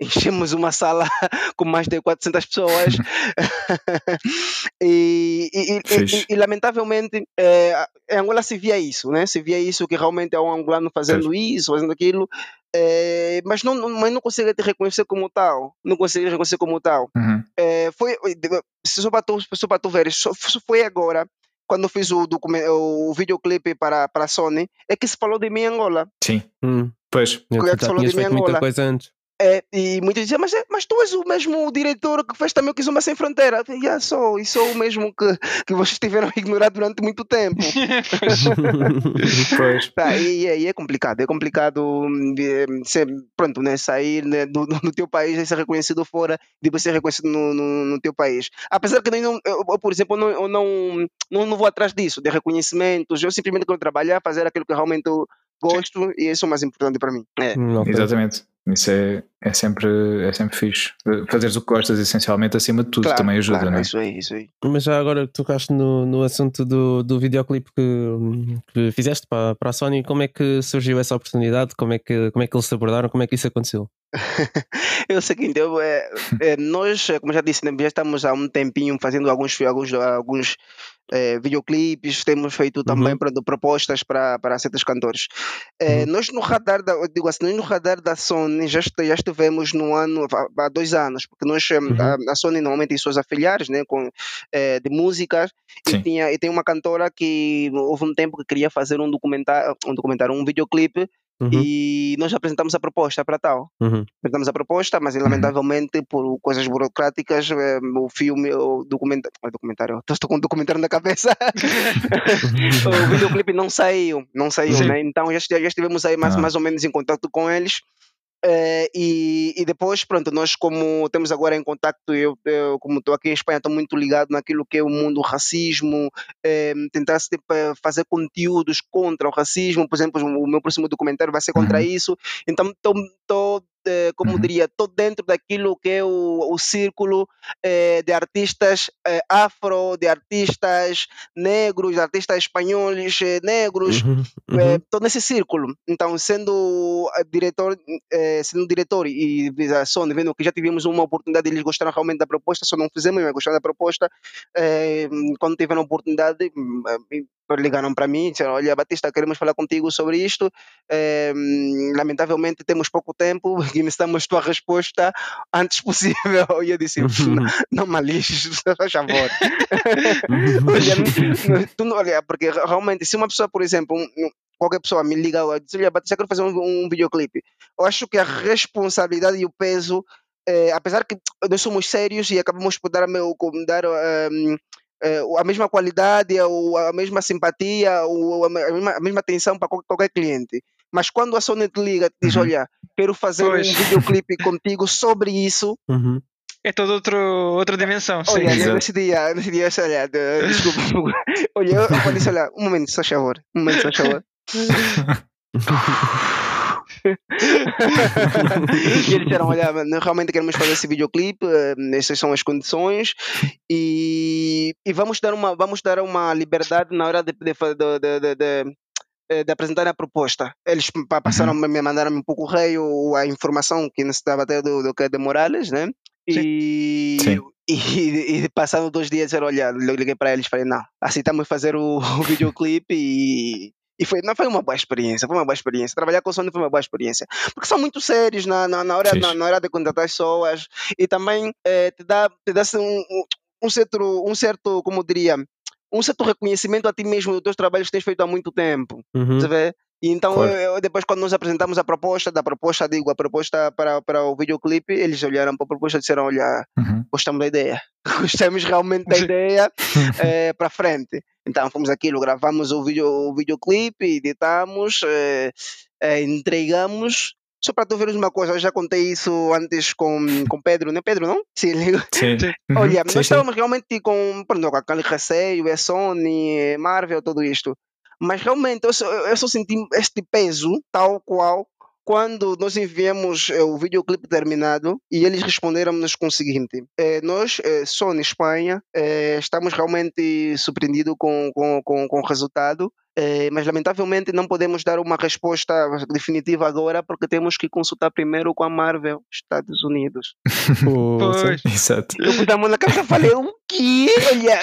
enchemos uma sala com mais de 400 pessoas e, e- e- e- e, lamentavelmente eh, em Angola se via isso, né? Se via isso que realmente é um angolano fazendo isso, fazendo aquilo, eh, mas não, mas não consegue te reconhecer como tal, não consegue reconhecer como tal. Uhum. É, foi, só para tu, só para tu ver, só, foi agora, quando eu fiz o, o videoclipe para, para a Sony, é que se falou de mim em Angola. Sim, Hum. pois. Eu é que já falou tinhas de mim feito muita coisa antes. É, e muitos diziam, mas, é, mas tu és o mesmo diretor que fez também o Kizumba Sem Fronteira. Eu yeah, sou, e sou o mesmo que, que vocês tiveram a ignorar durante muito tempo. Pois. Tá, e, é- e é complicado, é complicado hum, eh, ser, pronto, né, sair né, do, do, teu país e ser reconhecido fora, depois ser reconhecido no, no, no teu país. Apesar que eu, não, eu, por exemplo, eu não, eu não, não, não vou atrás disso, de reconhecimentos, eu simplesmente quero trabalhar, fazer aquilo que realmente eu gosto e isso é o mais importante para mim. É. Exatamente. Isso é, é, sempre, é sempre fixe. Fazeres o que gostas, essencialmente, acima de tudo, Claro, também ajuda, claro, não é? Isso aí, isso aí. Mas já agora que tocaste no, no assunto do, do videoclipe que, que fizeste para, para a Sony, como é que surgiu essa oportunidade? Como é, que, como é que eles se abordaram? Como é que isso aconteceu? É o seguinte, eu, é, é, nós, como já disse, né, já estamos há um tempinho fazendo alguns, alguns, alguns eh, videoclipes, temos feito também Uhum. pronto, propostas para, para certos cantores. Eh, Uhum. Nós no radar, da, digo assim, no radar da Sony já, já estivemos no ano, há- há dois anos, porque nós, Uhum. a, a Sony normalmente tem suas afiliares né, com, eh, de músicas Sim. e, tinha, e tem uma cantora que houve um tempo que queria fazer um documentário, um documentário, um videoclipe Uhum, e nós apresentamos a proposta para tal uhum. apresentamos a proposta, mas lamentavelmente por coisas burocráticas eh, o filme, o documentário, o documentário, estou com o documentário na cabeça, o videoclipe não saiu, não saiu, né? Então já, já estivemos aí mais, Ah. mais ou menos em contato com eles. Eh, e, e depois, pronto, nós como temos agora em contato, eu, eu como estou aqui em Espanha, estou muito ligado naquilo que é o mundo do racismo, eh, tentar tipo, fazer conteúdos contra o racismo, por exemplo, o meu próximo documentário vai ser contra Uhum. isso, então estou, como Uhum. diria, estou dentro daquilo que é o, o círculo eh, de artistas eh, afro, de artistas negros, de artistas espanhóis eh, negros, Uhum, uhum. estou nesse círculo. Então, sendo eh, diretor, eh, sendo diretor e a Sony, vendo que já tivemos uma oportunidade, eles gostaram realmente da proposta, só não fizemos, mas gostaram da proposta. eh, quando tiveram a oportunidade, eh, ligaram para mim, disseram: Olha, Batista, queremos falar contigo sobre isto. eh, lamentavelmente, temos pouco tempo e necessitamos tua resposta antes possível. E eu disse: não, não me lixes, por favor. olha, não- tu não- olha, porque realmente, se uma pessoa, por exemplo, um- um- qualquer pessoa me liga e diz, olha, eu quero fazer um, um videoclipe. Eu acho que a responsabilidade e o peso, eh, apesar que nós somos sérios e acabamos por dar, a meu- dar ehm, eh, a mesma qualidade, a mesma simpatia, a me- a mesma, atenção para qual- qualquer cliente. Mas quando a Sony te liga e te diz, Uhum. olha, quero fazer Pois. um videoclipe contigo sobre isso, Uhum. É toda outro, outra dimensão. Sim. Olha, Exato. nesse dia, nesse dia, olha, de- desculpa. Olha, eu eu falei assim, olha, um momento, só favor. Um momento, só favor. e eles disseram, olha, nós realmente queremos fazer esse videoclipe, eh, essas são as condições e, e vamos dar uma vamos dar uma liberdade na hora de, de, de, de, de, eh, de apresentar a proposta. Eles pa- passaram, me mandaram por correio a informação que necessitava até do, do que é de Morales, né? E, Sim. e, e passando dois dias, disseram, olha, eu liguei para eles e falei, não, aceitamos fazer o, o videoclipe e, e foi, não foi uma boa experiência, foi uma boa experiência. Trabalhar com o Sony foi uma boa experiência. Porque são muito sérios na, na, na hora, na, na hora de contratar as pessoas e também eh, te dá, te dá assim, um, um- certo, um certo, como diria, um certo reconhecimento a ti mesmo dos teus trabalhos que tens feito há muito tempo. Uhum. Você vê? E então, Claro. eu- depois, quando nós apresentamos a proposta, da proposta, digo, a proposta para, para o videoclipe, eles olharam para a proposta e disseram: Olha, Uhum. gostamos da ideia, gostamos realmente da ideia eh, para frente. Então, fomos aquilo, gravamos o, video, o videoclipe, editamos, eh, eh, entregamos. Só para tu veres uma coisa, eu já contei isso antes com, com Pedro, não é Pedro, não? Sim, Sim. Sim. Uhum. Olha, Sim, nós sim. estávamos realmente com, pronto, com aquele receio, é Sony, é Marvel, tudo isto. Mas realmente eu só, eu só senti este peso, tal qual, quando nós enviamos eh, o videoclipe terminado e eles responderam-nos com o seguinte: eh, Nós, eh, Sony Espanha, eh, estamos realmente surpreendidos com, com, com, com o resultado. Eh, mas lamentavelmente não podemos dar uma resposta definitiva agora porque temos que consultar primeiro com a Marvel, Estados Unidos. Pois. Exato. Eu pus a mão na cabeça e falei, o quê? Olha,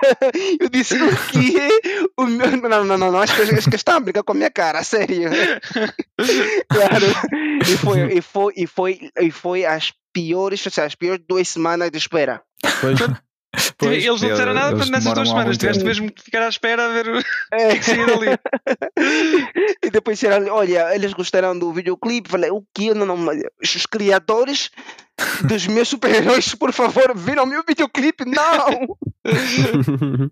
eu disse, o quê? O meu... Não, não, não, não, acho que, acho que estão a brincar com a minha cara, sério. claro. E foi, e foi, e foi, e foi as piores, ou seja, as piores duas semanas de espera. Pois. Pois, eles não disseram nada eles portanto, nessas duas semanas. Tiveste mesmo que ficar à espera a ver o É. que saía dali. e depois disseram, olha, eles gostaram do videoclipe. Falei, o que? Não, não, os criadores dos meus super-heróis, por favor, viram meu videoclipe? Não!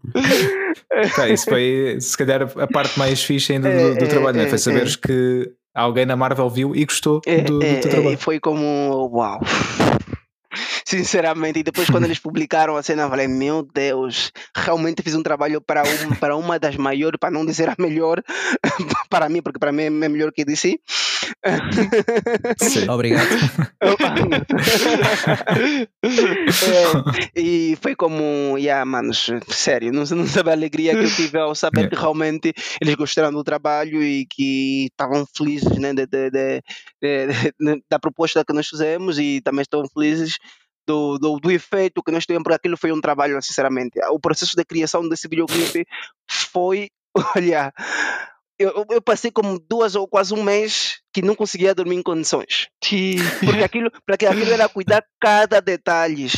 Tá, isso foi se calhar a parte mais fixe ainda É, do, do é, trabalho, né? é, foi saberes que alguém na Marvel viu e gostou É, do, do é, teu é, trabalho. foi como, uau. Sinceramente, e depois quando eles publicaram a cena, eu falei, meu Deus, realmente fiz um trabalho para, um, para uma das maiores, para não dizer a melhor, para mim, porque para mim é melhor que DC. Sim. Obrigado. É, e foi como, yeah, manos, sério, não, não sabe a alegria que eu tive ao saber Yeah. que realmente eles gostaram do trabalho e que estavam felizes né, de, de- de- de- de- da proposta que nós fizemos e também estão felizes do, do, do efeito que nós tivemos, porque aquilo foi um trabalho, sinceramente. O processo de criação desse videoclipe foi, olha, eu, eu- passei como duas ou quase um mês que não conseguia dormir em condições. Porque aquilo, porque aquilo era cuidar cada detalhe,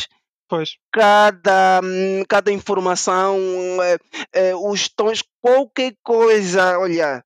Pois. cada, hum, cada informação, eh, eh, os tons, qualquer coisa, olha.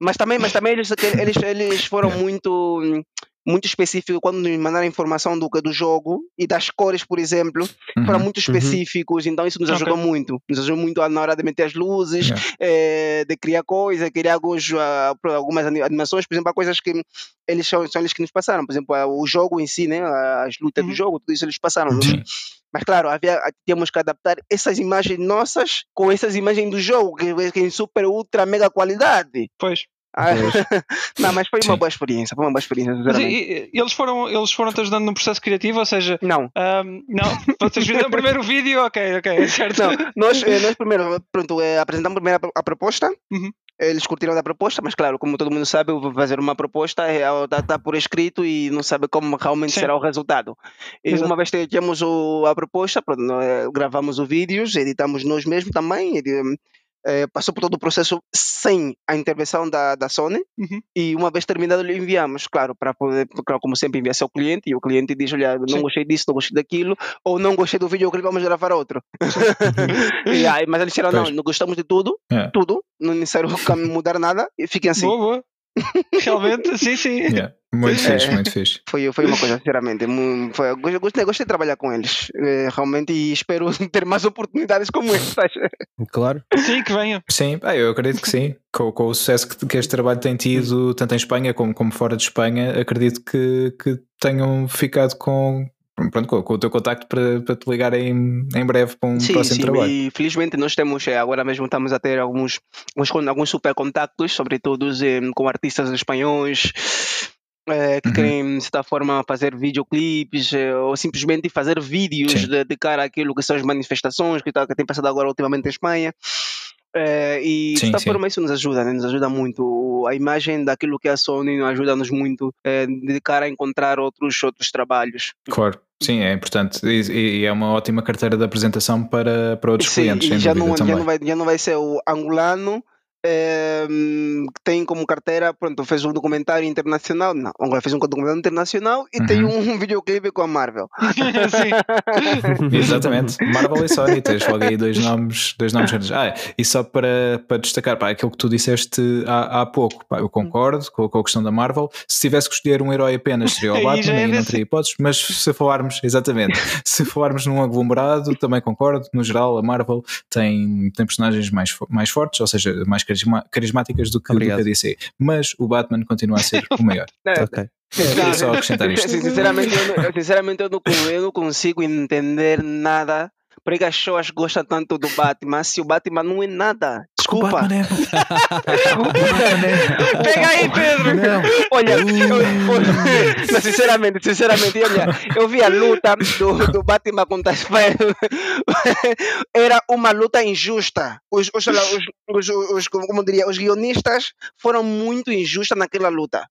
Mas também, mas também eles, eles, eles foram muito, hum, muito específicos quando nos mandaram informação do, do jogo e das cores, por exemplo, foram Uhum. muito específicos, então isso nos ajudou muito. Nos ajudou muito a- na hora de meter as luzes, Yeah. eh, de criar coisas, criar alguns, ah, algumas ani- animações, por exemplo, há coisas que eles são, são eles que nos passaram, por exemplo, ah, o jogo em si, né, as lutas Uhum. do jogo, tudo isso eles passaram. Sim. Mas claro, havia, temos que adaptar essas imagens nossas com essas imagens do jogo, que, que em super, ultra, mega qualidade. Pois. Ah, não, mas foi uma boa experiência, foi uma boa experiência, e- e- eles foram eles foram te ajudando no processo criativo, ou seja, Não, ahm, não, vocês fizeram primeiro o vídeo, ok, ok, certo. não, nós, eh, nós primeiro, pronto, eh, apresentamos primeiro a, proposta, Uhum. eles curtiram da proposta, mas claro, como todo mundo sabe, eu vou fazer uma proposta, está tá por escrito e não sabe como realmente Sim. será o resultado. E Exato. uma vez que tínhamos o- a proposta, pronto, nós gravamos os vídeos, editamos nós mesmos também, eh, passou por todo o processo sem a intervenção da, da Sony Uhum. e uma vez terminado lhe enviamos, claro, para poder, claro, como sempre enviar ao cliente e o cliente diz, olha, não Sim. gostei disso, não gostei daquilo, ou não gostei do videoclipe, vamos gravar outro. e aí, mas eles disseram, não, não gostamos de tudo, Yeah. tudo, não é necessário mudar nada, e fiquem assim. Boa, boa. Realmente, sim, sim. Yeah. Muito É. fixe, muito fixe. Foi, foi uma coisa, sinceramente, foi, eu gostei, gostei, de trabalhar com eles, eh, realmente, e espero ter mais oportunidades como estas. Claro. Sim, que venha. Sim, pá, eu acredito que sim. Com, com o sucesso que, que este trabalho tem tido, tanto em Espanha como, como fora de Espanha, acredito que, que tenham ficado com, pronto, com, o teu contacto para, para te ligar em, em breve para um Sim, próximo sim, trabalho. e felizmente nós temos, eh, agora mesmo estamos a ter alguns, alguns, alguns super contactos, sobretudo eh, com artistas espanhóis eh, que Uhum. querem, de certa forma, fazer videoclipes eh, ou simplesmente fazer vídeos de, de cara àquilo que são as manifestações que, tá, que tem passado agora ultimamente em Espanha. Eh, e de Sim, certa sim. forma isso nos ajuda, né? nos ajuda muito. A imagem daquilo que é a Sony ajuda-nos muito eh, de cara a encontrar outros, outros trabalhos. Claro, sim, é importante. E, e é uma ótima carteira de apresentação para, para outros Sim, clientes, e sem já não, já, não vai, já não vai ser o angolano que tem como carteira, pronto, fez um documentário internacional, não, agora fez um documentário internacional e tem Uhum. um videoclipe com a Marvel. sim. Exatamente, Marvel e Sony, tens logo aí dois nomes, dois nomes grandes. Ah, e só para, para destacar, pá, aquilo que tu disseste há, há pouco, pá, eu concordo com, com a questão da Marvel. Se tivesse que escolher um herói apenas, seria o Batman, já é aí não teria hipóteses, mas se falarmos, exatamente, se falarmos num aglomerado, também concordo. No geral, a Marvel tem, tem personagens mais, mais fortes, ou seja, mais carisma- carismáticas do que, do que a DC, mas o Batman continua a ser o maior. É, Ok. Queria só acrescentar isto. Sin- Sinceramente, eu não, sinceramente eu, não, eu não consigo entender nada. Porque as pessoas gostam tanto do Batman, se o Batman não é nada. Desculpa. Batman é. Pega aí, Pedro! Não. Olha, eu- não, sinceramente, sinceramente, olha, eu vi a luta do, do Batman contra Spider. Era uma luta injusta. Os, os, os, os, os- como diria, os guionistas foram muito injustos naquela luta.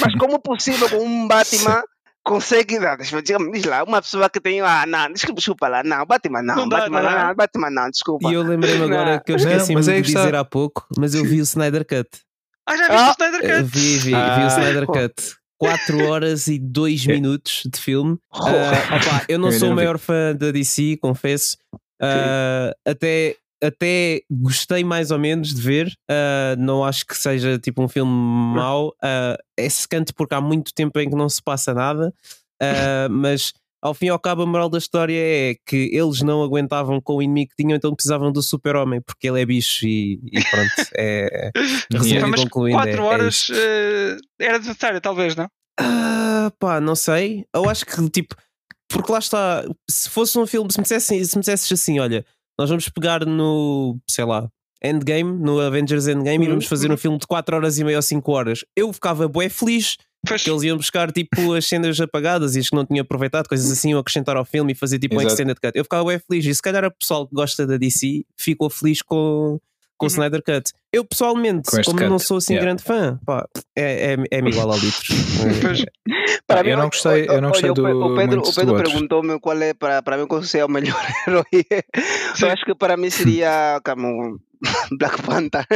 Mas como possível com um Batman consegue dar, deixa eu dizer, diz lá, uma pessoa que tem, ah, não, desculpa, desculpa lá, não, Batman não, Não dá, Batman não não, não, Batman não, desculpa. E eu lembrei-me agora Não. que eu Não, esqueci-me mas é de que está- dizer há pouco, mas eu vi o Snyder Cut. Ah, já viste Ah, o Snyder Eh, Cut? Vi, vi, vi Ah. o Snyder Cut. 4 horas e 2 minutos de filme. Ah, opá, eu não sou o não vi. maior fã da DC, confesso. Ah, até, até gostei mais ou menos de ver. Ah, não acho que seja tipo um filme mau. Ah, é secante porque há muito tempo em que não se passa nada. Ah, mas ao fim e ao cabo, a moral da história é que eles não aguentavam com o inimigo que tinham, então precisavam do super-homem, porque ele é bicho e, e pronto. É, resumindo e concluindo, 4 é- é horas eh, era necessário, talvez, não? Ah, pá, não sei. Eu acho que tipo, porque lá está, se fosse um filme, se me dissessem, se me dissesses assim, olha, nós vamos pegar no, sei lá, Endgame, no Avengers Endgame, e Uhum. vamos fazer um filme de 4 horas e meia ou 5 horas, eu ficava bué feliz Pois, que eles iam buscar tipo as cenas apagadas e as que não tinham aproveitado, coisas assim, ou acrescentar ao filme e fazer tipo um Exato. extended cut. Eu ficava bem feliz. E se calhar o pessoal que gosta da DC ficou feliz com, com o Uhum. Snyder Cut. Eu pessoalmente, como cut, não sou assim yeah. grande fã, pá, é, é, é-me igual ao litros. Para Ah, eu mim, não gostei- eu não gostei olha, do- o Pedro, o Pedro perguntou-me qual é para, para mim qual seria o melhor herói. Eu acho que para mim seria como Black Panther.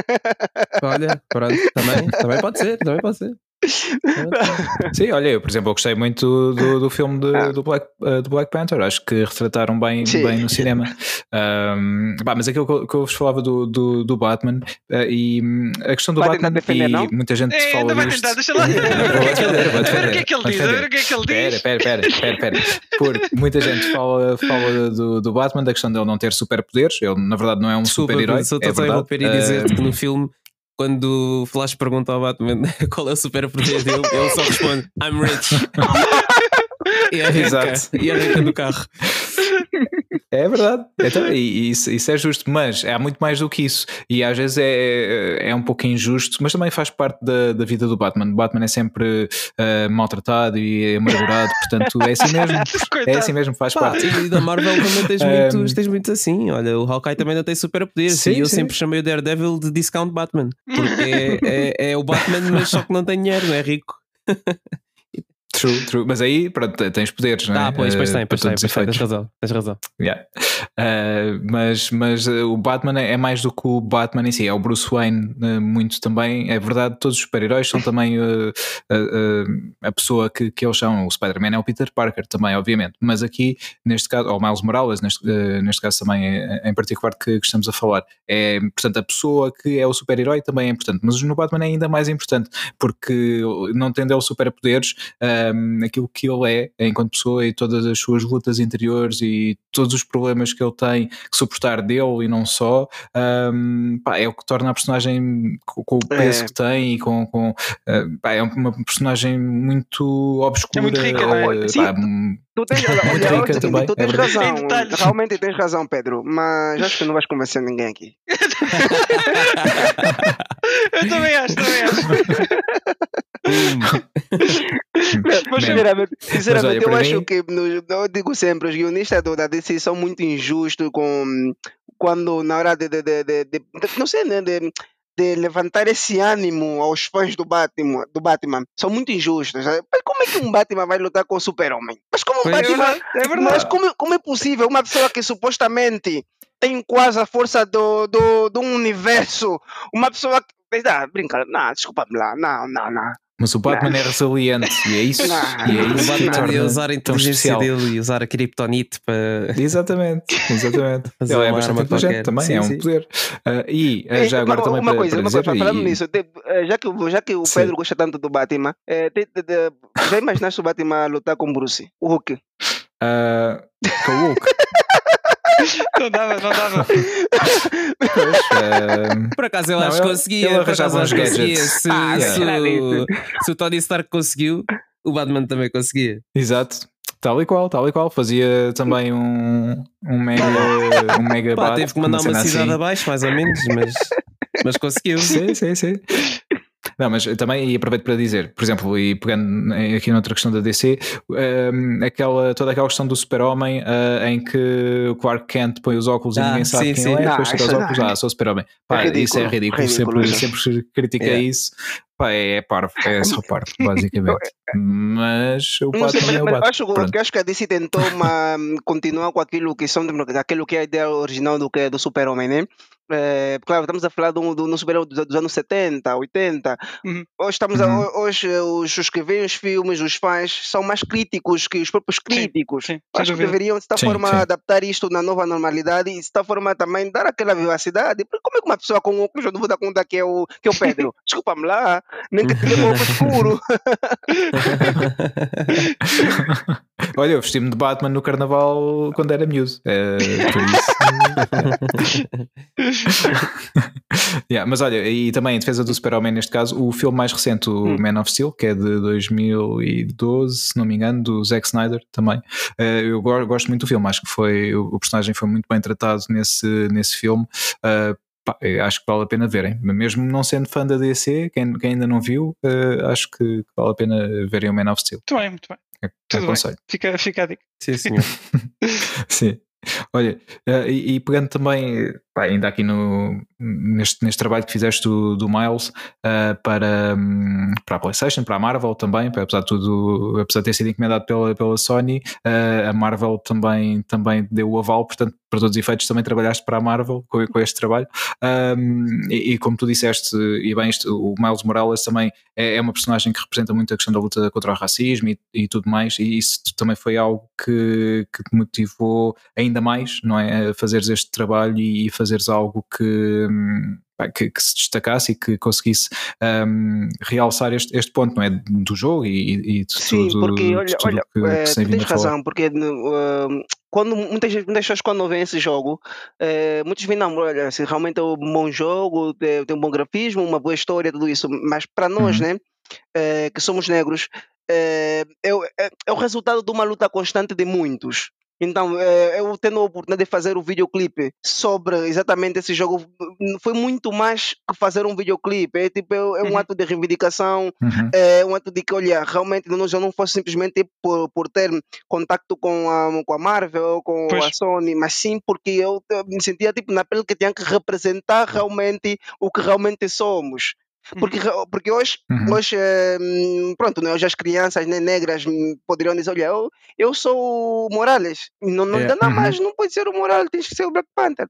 Olha, pronto, também, também pode ser, também pode ser. Sim, olha, eu, por exemplo, eu gostei muito do, do filme de- Ah. do, Black, eh, do Black Panther, acho que retrataram bem, Sim. bem no cinema. Um, pá, mas aquilo que eu, que eu vos falava do, do, do Batman eh, e a questão do Vai Batman defender, e não? muita gente É, fala ainda vai tentar, deixa lá. Ver o que é que ele diz, a ver defender. o que é que ele Espera, diz. espera, espera, espera, espera. Porque muita gente fala, fala do, do Batman, da questão dele não ter superpoderes. Ele, na verdade, não é um super-herói. só É estou a verdade. interromper e dizer Eh, que no filme, quando o Flash pergunta ao Batman qual é o superpoder dele, ele só responde: I'm rich. e arranca, Exato. e arranca do carro. É verdade. Então, e, isso, isso é justo, mas há muito mais do que isso. E às vezes é, é um pouco injusto, mas também faz parte da, da vida do Batman. O Batman é sempre eh, maltratado e amargurado, portanto é assim mesmo. É Coitado. assim mesmo, faz Pá, parte. e da Marvel também tens Um, muitos, tens muitos assim. Olha, o Hawkeye também não tem superpoderes. Sim, E eu sim. sempre chamei o Daredevil de Discount Batman. Porque é, é, é o Batman, mas só que não tem dinheiro, não é rico. True, true. Mas aí, pronto, tens poderes, não é? Ah, pois, pois Eh, tem, pois tem, pois tem, tens razão, tens razão. Yeah. Uh, mas mas uh, o Batman é é mais do que o Batman em si, é o Bruce Wayne uh, muito também. É verdade, todos os super-heróis são também uh, uh, uh, a pessoa que, que eles são. O Spider-Man é o Peter Parker também, obviamente. Mas aqui, neste caso, ou Miles Morales, neste, uh, neste caso também é- em particular que, que estamos a falar, é portanto a pessoa que é o super-herói também é importante. Mas no Batman é ainda mais importante porque não tendo ele superpoderes, um, aquilo que ele é enquanto pessoa e todas as suas lutas interiores e todos os problemas que ele tem que suportar dele e não só um, pá, é o que torna a personagem com, com o peso É. que tem e com, com uh, pá, é uma personagem muito obscura É muito rica, não é? Sim. pá, hum, Tu tens, Muito olha, rica também, tu é tens razão, realmente tens razão, Pedro, mas acho que não vais convencer ninguém aqui. Eu também acho, também acho. Mas, sinceramente, sinceramente olha, eu acho mim- que, eu digo sempre, os guionistas da DC são muito injustos com quando na hora de, de, de, de- não sei, né, de, de levantar esse ânimo aos fãs do Batman, do Batman. São muito injustos. sabe? Mas como é que um Batman vai lutar com o Super-Homem? Mas como um. É Batman verdade, é mas como, como é possível uma pessoa que supostamente tem quase a força do, do, do universo, uma pessoa que. Ah, brinca, não, desculpa-me lá, não, não, não. Mas o Batman é resiliente e é isso, Não. e é O isso que o Batman ia usar a inteligência dele e usar a kryptonite para. Exatamente, exatamente. Fazer Ele é bastante inteligente também, Sim, é um sim. poder. Ah, e ah, Eh, já agora uma, também uma para, coisa, para uma dizer, coisa, falando e- nisso, já que, o- já que o Sim. Pedro gosta tanto do Batman, eh, te- te- te- já imaginaste o Batman lutar com Bruce, o Hulk? ah, com o Hulk, Não dava, não dava. pois, ah, Por acaso eu Não, acho que conseguia. ele por arranjava acaso uns acho que conseguia. gadgets. Se, Ah, se o, se o Tony Stark conseguiu, o Batman também conseguia. exato. Tal e qual, tal e qual. Fazia também um, um mega, um mega Pá, bat, teve que mandar uma cidade assim. abaixo, mais ou menos, mas, mas conseguiu. Sim, sim, sim. Não, mas também, e aproveito para dizer, por exemplo, e pegando aqui noutra questão da DC, um, aquela, toda aquela questão do super-homem uh, em que o Clark Kent põe os óculos e Ah, ninguém sabe sim, quem sim. ele é, Não, depois tira os isso óculos, não. ah, sou super-homem. Pá, ridículo, isso é ridículo, ridículo sempre, sempre critiquei Yeah. isso. Pá, é parvo, é só parvo, basicamente. Mas o Não sei, Batman é o Batman. acho, Pronto. que acho que a DC tentou uma, continuar com aquilo que são aquilo que é a ideia original do que é do Super-Homem, né? É, claro, estamos a falar do, do, no super dos, dos anos 70, 80. Uhum. Hoje, estamos a- Uhum. hoje eh, os, os que veem os filmes, os fãs, são mais críticos que os próprios críticos. sim, sem Acho que deveriam, de certa Sim, forma, sim. adaptar isto na nova normalidade e, de certa forma, também dar aquela vivacidade. Porque como é que uma pessoa com óculos, eu não vou dar conta que é o, que é o Pedro? Desculpa-me lá, nem que tenha um óculos escuro. Olha, eu vesti-me de Batman no carnaval quando era miúdo. É, por isso. Yeah, mas olha, e também em defesa do Super-Homem, neste caso, o filme mais recente, o Hum. Man of Steel, que é de 2012, se não me engano, do Zack Snyder também. Eh, eu go- gosto muito do filme, acho que foi o o personagem foi muito bem tratado nesse, nesse filme. Eh, pá, eu acho que vale a pena verem, mesmo não sendo fã da DC, quem, quem ainda não viu, eh, acho que vale a pena verem o Man of Steel. Muito bem, muito bem. É, Tudo bem. aconselho. Fica, fica a dica. Sim, senhor. Sim. Olha, eh, e, e pegando também, pá, ainda aqui no, neste, neste trabalho que fizeste do, do Miles eh, para, hum, para a PlayStation, para a Marvel também, para- apesar de tudo, apesar de ter sido encomendado pela, pela Sony, eh, a Marvel também, também deu o aval, portanto, para todos os efeitos, também trabalhaste para a Marvel com, com este trabalho. Um, e, e como tu disseste, e bem, isto, o Miles Morales também é, é uma personagem que representa muito a questão da luta contra o racismo e, e tudo mais, e isso também foi algo que, que te motivou ainda mais, não é? A fazeres este trabalho e, e fazeres algo que, que, que se destacasse e que conseguisse hum, realçar este, este ponto, não é? Do jogo e, e de Sim, tudo, porque de olha, tudo olha que, eh, que se tem tu tens a falar. razão, porque uh, quando muitas, muitas pessoas quando veem esse jogo, eh, muitos veem, não, olha, se realmente é um bom jogo, tem, tem um bom grafismo, uma boa história, tudo isso, mas para nós, Uhum. né, eh, que somos negros, eh, é, é, é o resultado de uma luta constante de muitos. Então, eh, eu tendo a oportunidade de fazer o videoclipe sobre exatamente esse jogo, foi muito mais que fazer um videoclipe. É, tipo, é, é um Uhum. ato de reivindicação, Uhum. é um ato de que, olha, realmente já não fosse simplesmente por, por ter contacto com a, com a Marvel ou com a Pois. Sony, mas sim porque eu me sentia tipo na pele que tinha que representar realmente o que realmente somos. Porque, re- porque hoje, Uhum. hoje eh, hum, pronto, né, hoje as crianças né, negras poderiam dizer: Olha, eu, eu sou o Morales, não, não É. dá nada Uhum. mais, não pode ser o Morales, tens que ser o Black Panther.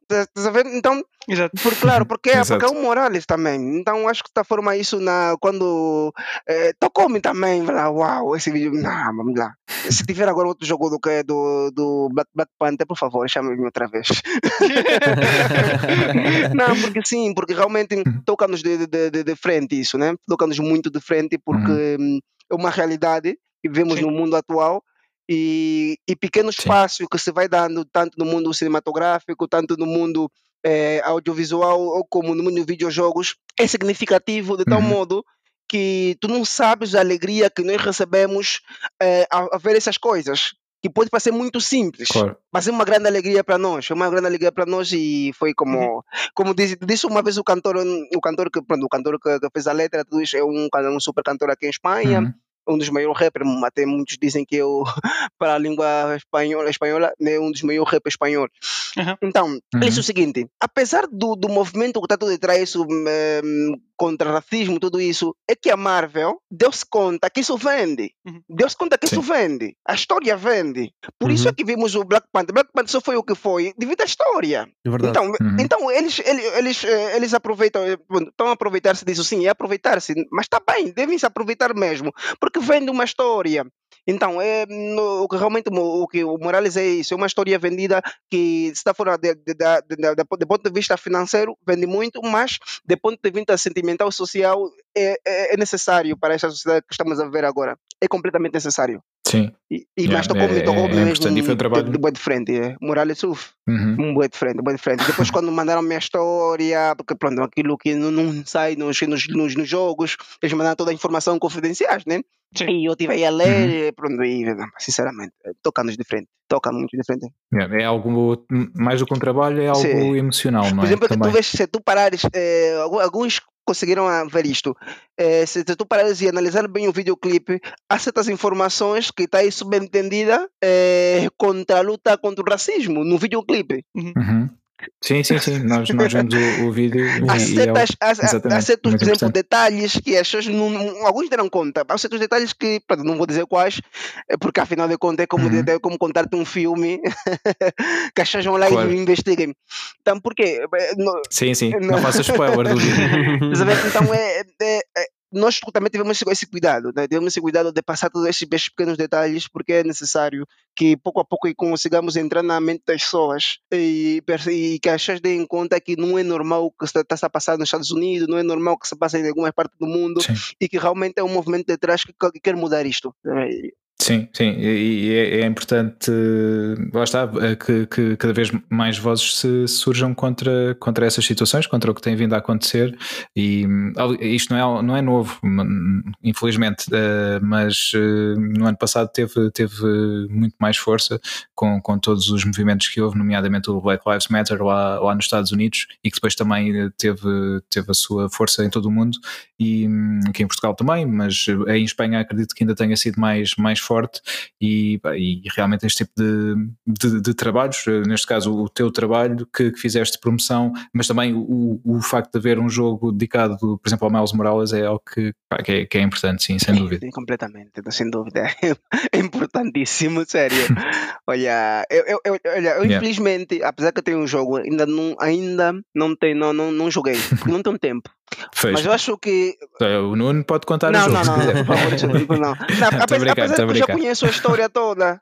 Então, Exato. por, claro, porque, é, porque é Exato. o Morales também. Então acho que de certa forma isso na, quando eh, tocou-me também, falar, uau, esse vídeo, não, vamos lá. Se tiver agora outro jogo do que é do, do Black, Black Panther, por favor, chame-me outra vez. não, porque sim, porque realmente Uhum. toca-nos de, de, de, de frente isso, né? Toca-nos muito de frente porque hum, é uma realidade que vivemos Sim. no mundo atual e, e pequeno Sim. espaço que se vai dando tanto no mundo cinematográfico, tanto no mundo eh, audiovisual ou como no mundo de videojogos é significativo de tal Uhum. modo que tu não sabes a alegria que nós recebemos eh, a, a ver essas coisas que pode parecer muito simples Claro. mas é uma grande alegria para nós, é uma grande alegria para nós e foi como, como disse, disse uma vez o cantor, o cantor que, pronto, o cantor que, que fez a letra, tudo isso é um, can- um super cantor aqui em Espanha, Uhum. Um dos maiores rappers, até muitos dizem que eu, para a língua espanhola, espanhola é um dos maiores rappers espanhol. Uhum. Então, Uhum. ele disse o seguinte, apesar do, do movimento que está tudo detrás isso, hum, contra racismo, tudo isso, é que a Marvel deu-se conta que isso vende. Uhum. Deu-se conta que Sim. isso vende. A história vende. Por isso é Uhum. que vimos o Black Panther. Black Panther só foi o que foi devido à história. É verdade. Então, Uhum. então eles, eles, eles, eh, eles aproveitam, eh, estão a aproveitar-se disso, sim, é aproveitar-se, mas está bem, devem se aproveitar mesmo, porque vende uma história. Então, é, no- realmente o que o Morales é isso, é uma história vendida que se está fora de, de, de, do ponto de vista financeiro, vende muito, mas de ponto de vista sentimental, social, é, é, é necessário para esta sociedade que estamos a ver agora. É completamente necessário. Sim. E, e Yeah, mas tocou-me é- tocou é mesmo e foi um trabalho- de, de frente. É. Morales, uf, Uhum. um bué de frente, bué de frente. Depois quando mandaram minha história, porque pronto, aquilo que não, não sai nos, nos, nos, nos jogos, eles mandaram toda a informação confidenciais, né? Sim. E eu tive aí a ler, e pronto, e sinceramente, toca-nos de frente, toca muito de frente. É, é algo mais do que um trabalho, é algo Sim. emocional, não Por é? exemplo, que tu vês, se tu parares, eh, algu- alguns conseguiram ah, ver isto, eh, se tu parares e analisar bem o videoclipe, há certas informações que está aí subentendida eh, contra a luta contra o racismo no videoclipe. Uhum. Sim, sim, sim. Nós, nós vemos o, o vídeo. Há e, certas, há, certos, por exemplo, detalhes que as pessoas não, alguns deram conta. Há certos detalhes que, pronto, não vou dizer quais, é porque afinal de contas é como, Uhum. é como contar-te um filme que as pessoas vão lá Claro. e investiguem. Então, porquê? Eh, não- Sim, sim. Não. Não faça spoiler do vídeo. Então, é, é- é- nós também tivemos esse- cuidado, né? tivemos esse cuidado de passar todos esses, pequenos detalhes, porque é necessário que pouco a pouco consigamos entrar na mente das pessoas e, e que as pessoas deem conta que não é normal o que está, está a passar nos Estados Unidos, não é normal o que se passa em algumas partes do mundo Sim. e que realmente é um movimento de trás que, que quer mudar isto. Sim, sim, e é, é importante, lá está, eh, que, que cada vez mais vozes se surjam contra, contra essas situações, contra o que tem vindo a acontecer, e isto não é, não é novo, infelizmente, eh, mas eh, no ano passado teve, teve muito mais força com, com todos os movimentos que houve, nomeadamente o Black Lives Matter lá, lá nos Estados Unidos, e que depois também eh, teve, teve a sua força em todo o mundo, e hum, aqui em Portugal também, mas em Espanha acredito que ainda tenha sido mais, mais forte e, pá, e realmente este tipo de, de, de trabalhos, eh, neste caso o teu trabalho que, que fizeste de promoção, mas também o, o facto de haver um jogo dedicado, por exemplo, ao Miles Morales é algo que, pá, que, é, que é importante, sim, sem dúvida. Sim, completamente, sem dúvida. É importantíssimo, sério. Olha, eu, eu, eu- olha, eu Yeah. infelizmente, apesar que eu tenho um jogo, ainda não, ainda não, tenho, não, não, não joguei, porque não tenho tempo. Fez. Mas eu acho que. O Nuno pode contar Não, o jogo. não, não, quiser. por favor, eu não. não. Apesar brincar, apesar que eu já conheço a história toda.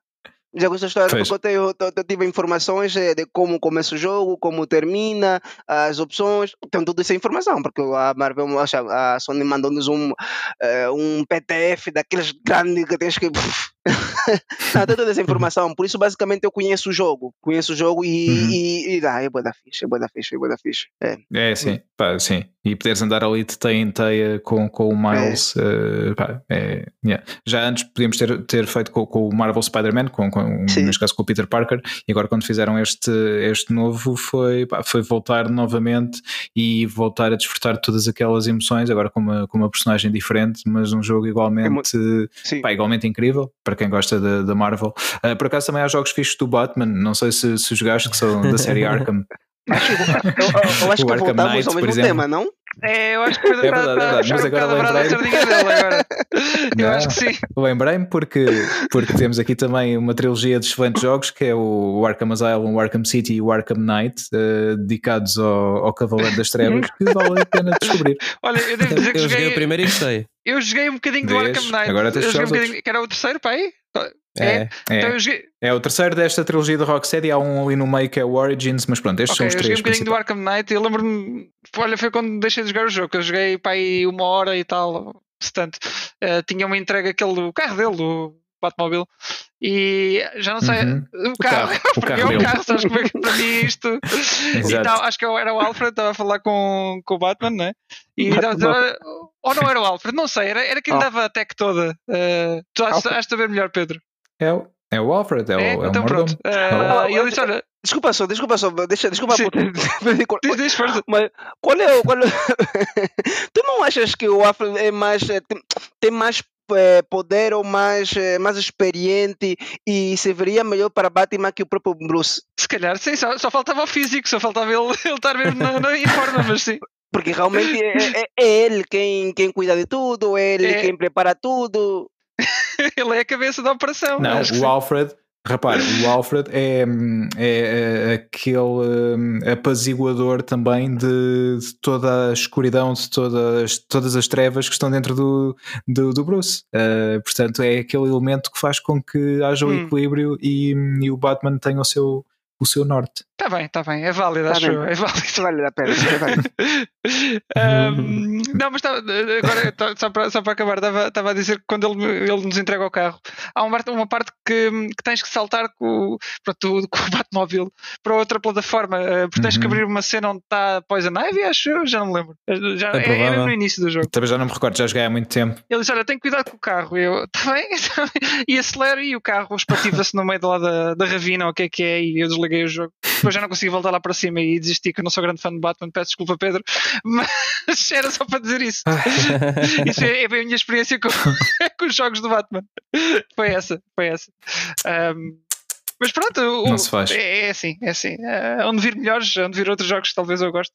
Já conheço a história, porque eu, tenho, eu, tive informações de como começa o jogo, como termina, as opções, tenho toda essa informação, porque a Marvel, a Sony mandou-nos um, eh, um PDF daqueles grandes que tens que. Não, tem toda essa informação, por isso basicamente eu conheço o jogo, conheço o jogo e, Uhum. e, e dá, é boa da ficha, é boa da ficha, é boa da ficha. É. É, sim, pá, sim. E poderes andar ali de teia em teia com, com o Miles, eh, pá, é, yeah. já antes podíamos ter, ter feito com, com o Marvel Spider-Man, com, com, neste caso com o Peter Parker, e agora quando fizeram este, este novo foi, pá, foi voltar novamente e voltar a desfrutar de todas aquelas emoções, agora com uma, com uma personagem diferente, mas um jogo igualmente, Sim. pá, igualmente incrível para quem gosta da Marvel. Ah, por acaso também há jogos fixos do Batman, não sei se, se jogaste, que são da série Arkham. Acho eu, eu- eu acho O que Arkham voltamos Knight, ao por mesmo exemplo. tema, não? É, eu acho que foi É verdade, é verdade, mas agora um lembrei-me. agora. Eu Não. acho que sim. Lembrei-me porque, porque temos aqui também uma trilogia de excelentes jogos que é o Arkham Asylum, o Arkham City e o Arkham Knight, eh, dedicados ao, ao Cavaleiro das Trevas, que vale a pena descobrir. Olha, eu devo dizer que Eu joguei joguei, o primeiro e gostei. Eu joguei um bocadinho do? Arkham Knight. Agora tens eu joguei um bocadinho, que era o terceiro, pá aí? É. Então É, eu joguei, é o terceiro desta trilogia de Rocksteady, há um ali no meio que é o Origins, mas pronto, estes ok, eu são os joguei um três bocadinho do. Arkham Knight e eu lembro-me, olha, foi quando deixei de jogar o jogo, eu joguei para aí uma hora e tal, se tanto. Eh, tinha uma entrega aquele, o carro dele, Batmobile, e já não sei, Uhum. o carro, carro, o para carro mim é o carro, sabes como é que para mim isto. E Exato. tal, acho que eu- era o Alfred, estava a falar com, com o Batman, né? E Batman. estava ou não era o Alfred, não sei, era, era quem Oh. dava a tech toda. Eh, tu has, has de saber melhor, Pedro. É, o- é o Alfred, é, o, É? é o então mordomo. pronto. Eh, Ah, ele disse: Olha, Desculpa só, desculpa só, deixa, desculpa Sim. por ter- diz. Mas qual é o. Qual é... tu não achas que o Alfred é mais. eh, tem, tem mais eh, poder ou mais, eh, mais experiente e serviria melhor para Batman que o próprio Bruce? Se calhar, sim, só, só faltava o físico, só faltava ele, ele estar mesmo na, na, em forma, mas sim. Porque realmente é, é- é ele quem, quem cuida de tudo, é ele É. quem prepara tudo. Ele é a cabeça da operação. Não, o sim. Alfred, repare, o Alfred é, é, é aquele hum, apaziguador também de, de toda a escuridão, de todas, todas as trevas que estão dentro do, do, do Bruce. Uh, portanto, é aquele elemento que faz com que haja o Hum. equilíbrio e, e o Batman tenha o seu, o seu norte. Está bem, está bem, é válido, Tá acho bem. é válido. Isso vale a pena. isso vale. Ahm, não, mas tava, agora tá- só para, só para acabar, estava a dizer que quando ele, ele nos entrega o carro, há uma parte, uma parte que, que tens que saltar com, o- pronto, com o Batmóvel para outra plataforma, eh, porque tens que Uhum. abrir uma cena onde está Poison Ivy, acho eu, já não me lembro. Eh, Já, É é, é mesmo no início do jogo. Também já não me recordo, já joguei há muito tempo. Ele disse: Olha, tem cuidado com o carro. Eu, está bem, tá. E acelero e o carro espativa-se no meio lá da, da ravina, ou o que é que é, e eu desliguei o jogo. Depois já não consegui voltar lá para cima e desisti, que eu não sou grande fã de Batman. Peço desculpa, Pedro, mas era só para dizer isso. Isso é, é bem a minha experiência com, com os jogos do Batman. Foi essa, foi essa. Ahm, Mas pronto, o- Não se faz. É, é assim, é assim. É, onde vir melhores, onde vir outros jogos que talvez eu goste.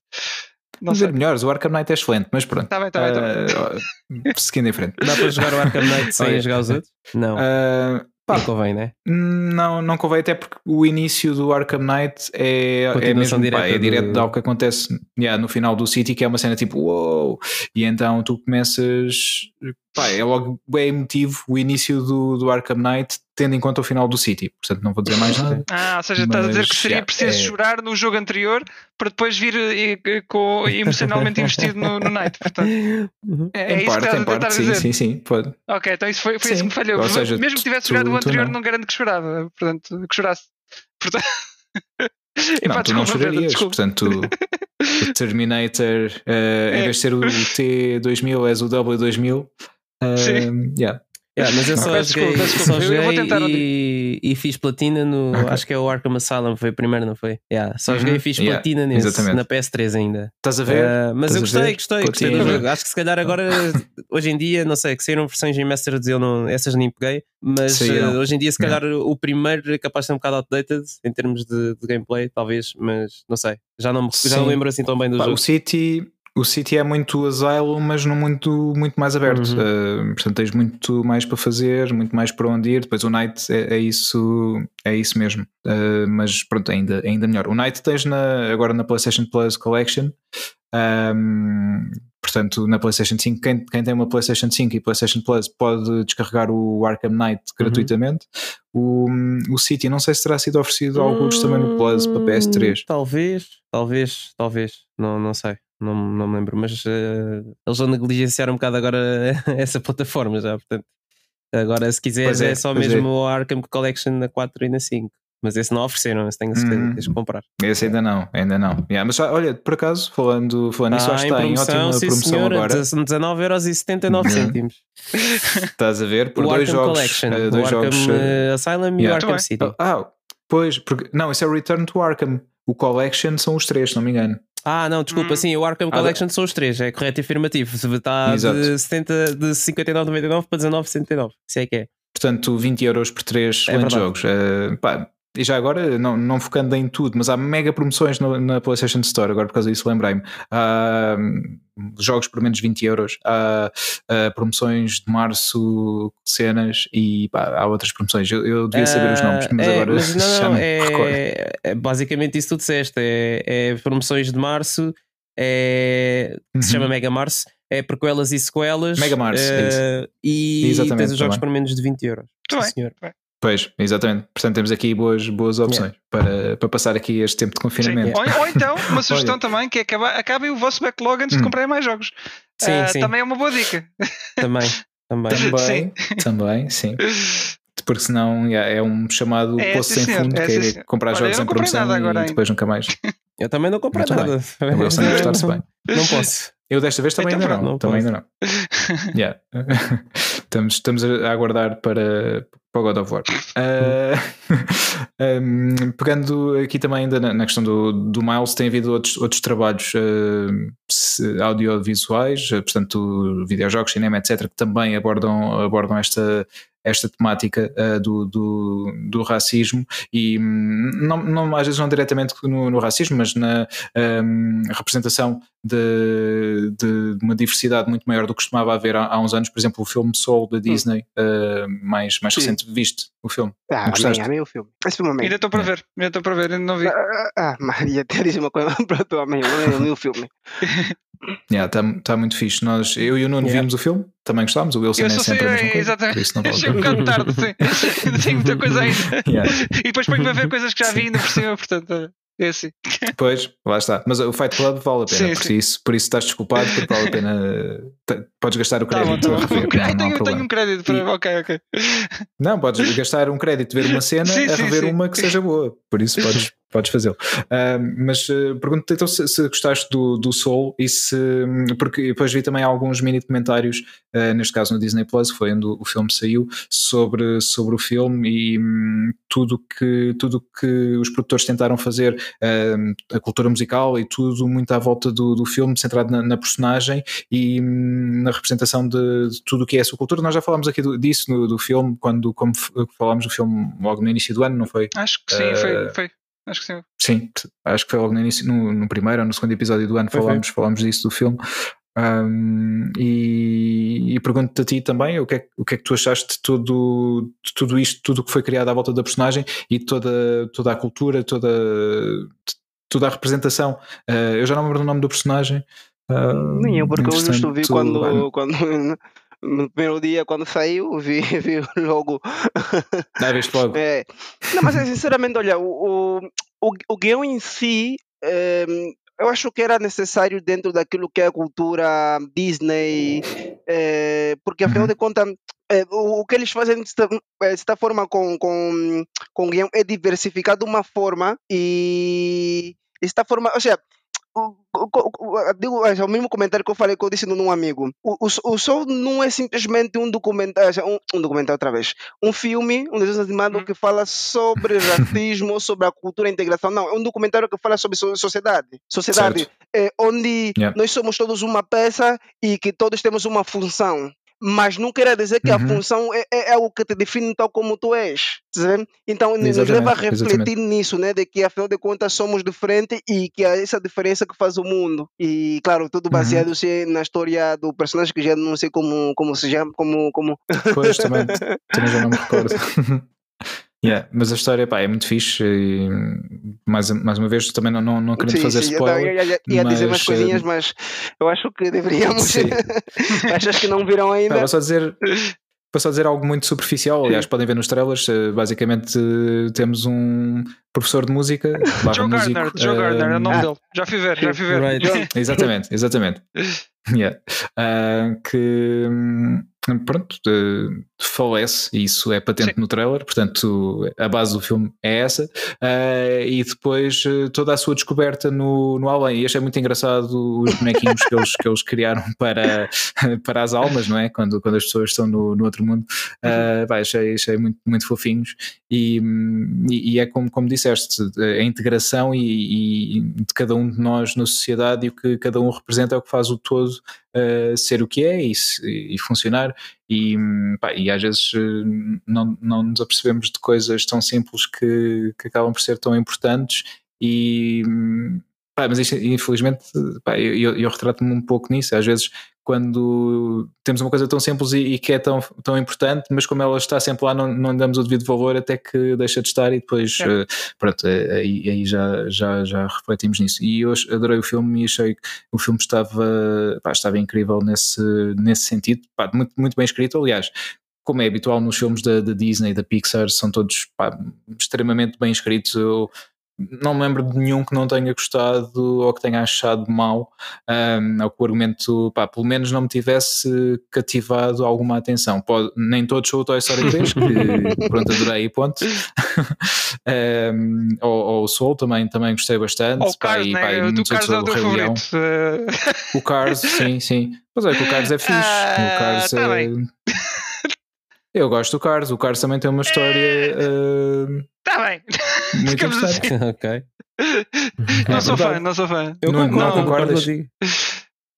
Não ver melhores. O Arkham Knight é excelente, mas pronto. Tá bem, tá bem, tá bem. Ah, seguindo em frente. Dá para jogar o Arkham Knight sem Olha. jogar os outros? Não, Ah, pá, não convém, né? Não, não convém, até porque o início do Arkham Knight é, é mesmo pá, direta é direto do- algo que acontece yeah, no final do City, que é uma cena tipo uou, e então tu começas. Pá, é logo bem emotivo o início do, do Arkham Knight, tendo em conta o final do City. Portanto, não vou dizer mais nada. Ah, ou seja, estás a dizer que seria preciso é- chorar no jogo anterior para depois vir eh, eh, com, emocionalmente investido no, no Night. Portanto, Uhum. é, é em isso que parte, estás em a tentar parte, sim, dizer. sim, sim. Pode. Ok, então isso foi, foi Sim. isso que me falhou. Ou seja, Mesmo que tivesse tu- jogado o anterior, não. não garanto que chorava. Portanto, que chorasse. Portanto... Não, Epá, tu não chorarias. desculpa. Portanto, o Terminator, eh, em É. vez de ser o T2000, és o W2000. Uh, Sim. yeah. Yeah, mas eu só Peço joguei, desculpa, desculpa. só Eu- eu vou joguei tentar um e, e fiz platina no. Ok. Acho que é o Arkham Asylum, foi o primeiro, não foi? Yeah, só Uhum. joguei e fiz Yeah, platina nesse, exatamente. na PS3 ainda. Estás a ver? Ah, mas Estás eu gostei, gostei, gostei do jogo. Acho que se calhar agora, hoje em dia, não sei, que saíram versões em Masters eu não, essas nem peguei, mas Saíram. ah, hoje em dia, se calhar, o primeiro é capaz de ser um bocado outdated em termos de, de gameplay, talvez, mas não sei. Já não, me- já não Sim. lembro assim tão bem do Pá, jogo. o City o City é muito asylum mas não muito, muito mais aberto. Uhum. Uh, portanto tens muito mais para fazer muito mais para onde ir. Depois o Night é, é isso é isso mesmo. Uh, mas pronto ainda, ainda melhor. O Night tens na, agora na PlayStation Plus Collection. Um, portanto na PlayStation 5 quem, quem tem uma PlayStation 5 e PlayStation Plus pode descarregar o Arkham Knight gratuitamente. O, o City não sei se terá sido oferecido alguns também no Plus para PS3 Hum, Talvez, talvez, talvez. Não, não sei, não, não me lembro. Mas eh, eles vão negligenciar um bocado agora essa plataforma já. Portanto, agora se quiseres é, é, só pois mesmo o Arkham Collection na 4 e na 5. Mas esse não ofereceram, esse tenho a certeza que tens de comprar. Esse ainda não, ainda não. Yeah, mas olha, por acaso, falando, falando nisso, Ah, acho que está em ótima sim, promoção senhora, agora. 19,79€ cêntimos. Estás a ver? Por o dois Arkham jogos. Collection, o dois Arkham jogos. eh, Asylum e o yeah. Arkham City. ah, pois, porque. Não, isso é o Return to Arkham. O Collection são os três, se não me engano. Ah, não, desculpa, Hum. sim, o Arkham Ah, Collection são os três, é correto e afirmativo. Está Exato. de, 70, de 59,99 para 19,79. Isso é que é. Portanto, 20 euros por três excelentes verdade. jogos. Eh, pá, e já agora, não, não focando em tudo, mas há mega promoções no- na PlayStation Store, agora por causa disso lembrei-me. Há hum, jogos por menos 20 euros, há, há promoções de março, cenas e pá, há outras promoções. Eu, eu devia saber os nomes, mas Ah, é, agora mas não, já não, recordo. é, é basicamente isso que tu disseste. É, é promoções de março, é, que se Uhum. chama Mega Março, é prequelas e sequelas. Mega Março, é eh, e Exatamente, tens os jogos também. por menos de 20 euros. Sim, bem. senhor. Pois, exatamente. Portanto, temos aqui boas, boas opções para, para passar aqui este tempo de confinamento. Ou, ou então, uma sugestão também que é acabar, acabem o vosso backlog antes de Hum. comprarem mais jogos. Sim, Ah, sim. Também é uma boa dica. Também, também. Também, também, sim. Porque senão yeah, é um chamado É, poço sim, sem fundo, É, que sim, é comprar Olha, jogos eu não em promoção e ainda. depois nunca mais. Eu também não comprei Muito nada. É questão de gastar-se bem. Não posso. Eu desta vez também Então ainda não. não também posso. ainda não. Yeah. estamos, estamos a aguardar para, para o God of War. Ah, um, pegando aqui também ainda na, na questão do, do Miles, tem havido outros, outros trabalhos se- audiovisuais, ah, portanto, videojogos, cinema, etc., que também abordam, abordam esta, esta temática ah, do, do, do racismo e hum, não, não, às vezes não diretamente no, no racismo, mas na hum, representação de, de uma diversidade muito maior do que costumava haver há, há uns anos. Por exemplo, o filme Soul da Disney, ah, mais, mais Sim. recente, viste o filme? Ah, Gostaste? amém, amém o filme. Esse filme amém. Ainda estou para ver, ainda estou para ver, ainda não vi. Ah, ah, Maria Teríssima coisa. Pronto, amém, amém, amém o filme. Está tá muito fixe. Nós, eu e o Nuno Yeah. vimos o filme, também gostámos. O Wilson Eu é sei, sempre a mesma é, coisa. exatamente. isso não vale a Chego um bocado tarde, sim. Tenho muita coisa ainda. Yeah. E depois ponho-me a ver coisas que já vi ainda por cima, portanto, é assim. Pois, lá está. Mas o Fight Club vale a pena, Sim, por, sim. Isso, por isso estás desculpado, porque vale a pena. te- Podes gastar o Tá bom, crédito tá a bom. rever. Ai, não, não tenho, tenho um crédito para. E- Ok, ok. Não, podes gastar um crédito, ver uma cena Sim, a rever uma que seja boa. Por isso podes, podes fazê-lo. Uh, mas uh, pergunto-te então se, se, gostaste do, do Soul e se. Porque depois vi também alguns mini comentários, uh, neste caso no Disney Plus, foi onde o filme saiu, sobre, sobre o filme e um, tudo que, tudo que os produtores tentaram fazer, a cultura musical e tudo muito à volta do, do filme, centrado na, na personagem e na representação de, de, tudo o que é a sua cultura. Nós já falámos aqui do, disso no, do filme, quando como falámos do filme logo no início do ano, não foi? Acho que sim, foi, foi. Acho que sim. Sim, acho que foi logo no início, no, no primeiro ou no segundo episódio do ano, falámos, falámos disso do filme. Um, e, e pergunto-te a ti também o que, é, o que é que tu achaste de tudo, de tudo isto, tudo o que foi criado à volta da personagem e toda, toda a cultura, toda, toda a representação. Uh, eu já não me lembro do nome do personagem. Uh, Nem eu, porque eu justo vi quando, quando no primeiro dia quando saiu, vi, vi logo. Ah, viste logo. É. Não, mas sinceramente, olha, o, o, o guião em si. É, eu acho que era necessário dentro daquilo que é a cultura Disney, é, porque afinal uhum. de contas, é, o, o, que eles fazem de certa, forma com, com, com guião é diversificar de uma forma e certa forma, ou seja, digo, é o mesmo comentário que eu falei que eu disse num amigo. O, o, o Soul não é simplesmente um documentário, um, um documentário outra vez, um filme, um desenho animado hum. que fala sobre racismo, sobre a cultura e a integração. Não, é um documentário que fala sobre sociedade. Sociedade é, onde yeah. nós somos todos uma peça e que todos temos uma função mas não quer dizer que uhum. a função é, é, é o que te define tal como tu és. Tá então exatamente, nos leva a refletir exatamente. nisso, né? De que afinal de contas somos diferentes e que é essa diferença que faz o mundo. E claro, tudo baseado uhum. na história do personagem que já não sei como, como se chama, como. como... Pois, também, também já não me recordo. Yeah, mas a história pá, é muito fixe e mais, mais uma vez também não, não, não querendo sim, fazer sim, spoiler. Eu ia, ia mas, dizer umas coisinhas, eh, mas eu acho que deveríamos. Achas que não viram ainda? Vou só dizer. Vou só dizer algo muito superficial, aliás, podem ver nos trailers. Eh, basicamente, temos um professor de música. Joe músico, Gardner, Joe uh, Gardner, é o nome ah, dele. Já fui ver, já fui ver. Right. exatamente, exatamente. Yeah. Uh, que pronto, uh, falece, e isso é patente Sim. no trailer, portanto a base do filme é essa, uh, e depois uh, toda a sua descoberta no, no além, e achei muito engraçado os bonequinhos que, eles, que eles criaram para, para as almas, não é? Quando, quando as pessoas estão no, no outro mundo, uh, vai, achei, achei muito, muito fofinhos, e, e, e, é como, como disseste, a integração e, e de cada um de nós na sociedade e o que cada um representa é o que faz o todo uh, ser o que é e, e funcionar. E, pá, e às vezes eh, não, não nos apercebemos de coisas tão simples que, que acabam por ser tão importantes e pá, mas isto, infelizmente pá, eu, eu retrato-me um pouco nisso, às vezes quando temos uma coisa tão simples e, e, que é tão, tão importante, mas como ela está sempre lá, não, não damos o devido valor até que deixa de estar e depois, uh, pronto, eh, aí, aí, já, já, já refletimos nisso. E eu adorei o filme e achei que o filme estava, pá, estava incrível nesse, nesse sentido, pá, muito, muito bem escrito, aliás. Como é habitual nos filmes da, da Disney, da Pixar, são todos pá, extremamente bem escritos. Eu, não me lembro de nenhum que não tenha gostado ou que tenha achado mal, um, ou que o argumento, pá, pelo menos não me tivesse cativado alguma atenção. Pode, nem todos são o Toy Story 3, que pronto, adorei e ponto. um, ou, ou, o Soul também, também gostei bastante. O Cars, pá, né? do Cars é o teu favorito. O Cars, sim, sim. Pois é, que o Cars é fixe. Uh, o Cars tá é... Eu gosto do Cars. O Cars também tem uma história. Está uh, bem. Muito interessante. Assim. ok. Não é sou fã, não sou fã. Eu não, concordo, não concordas?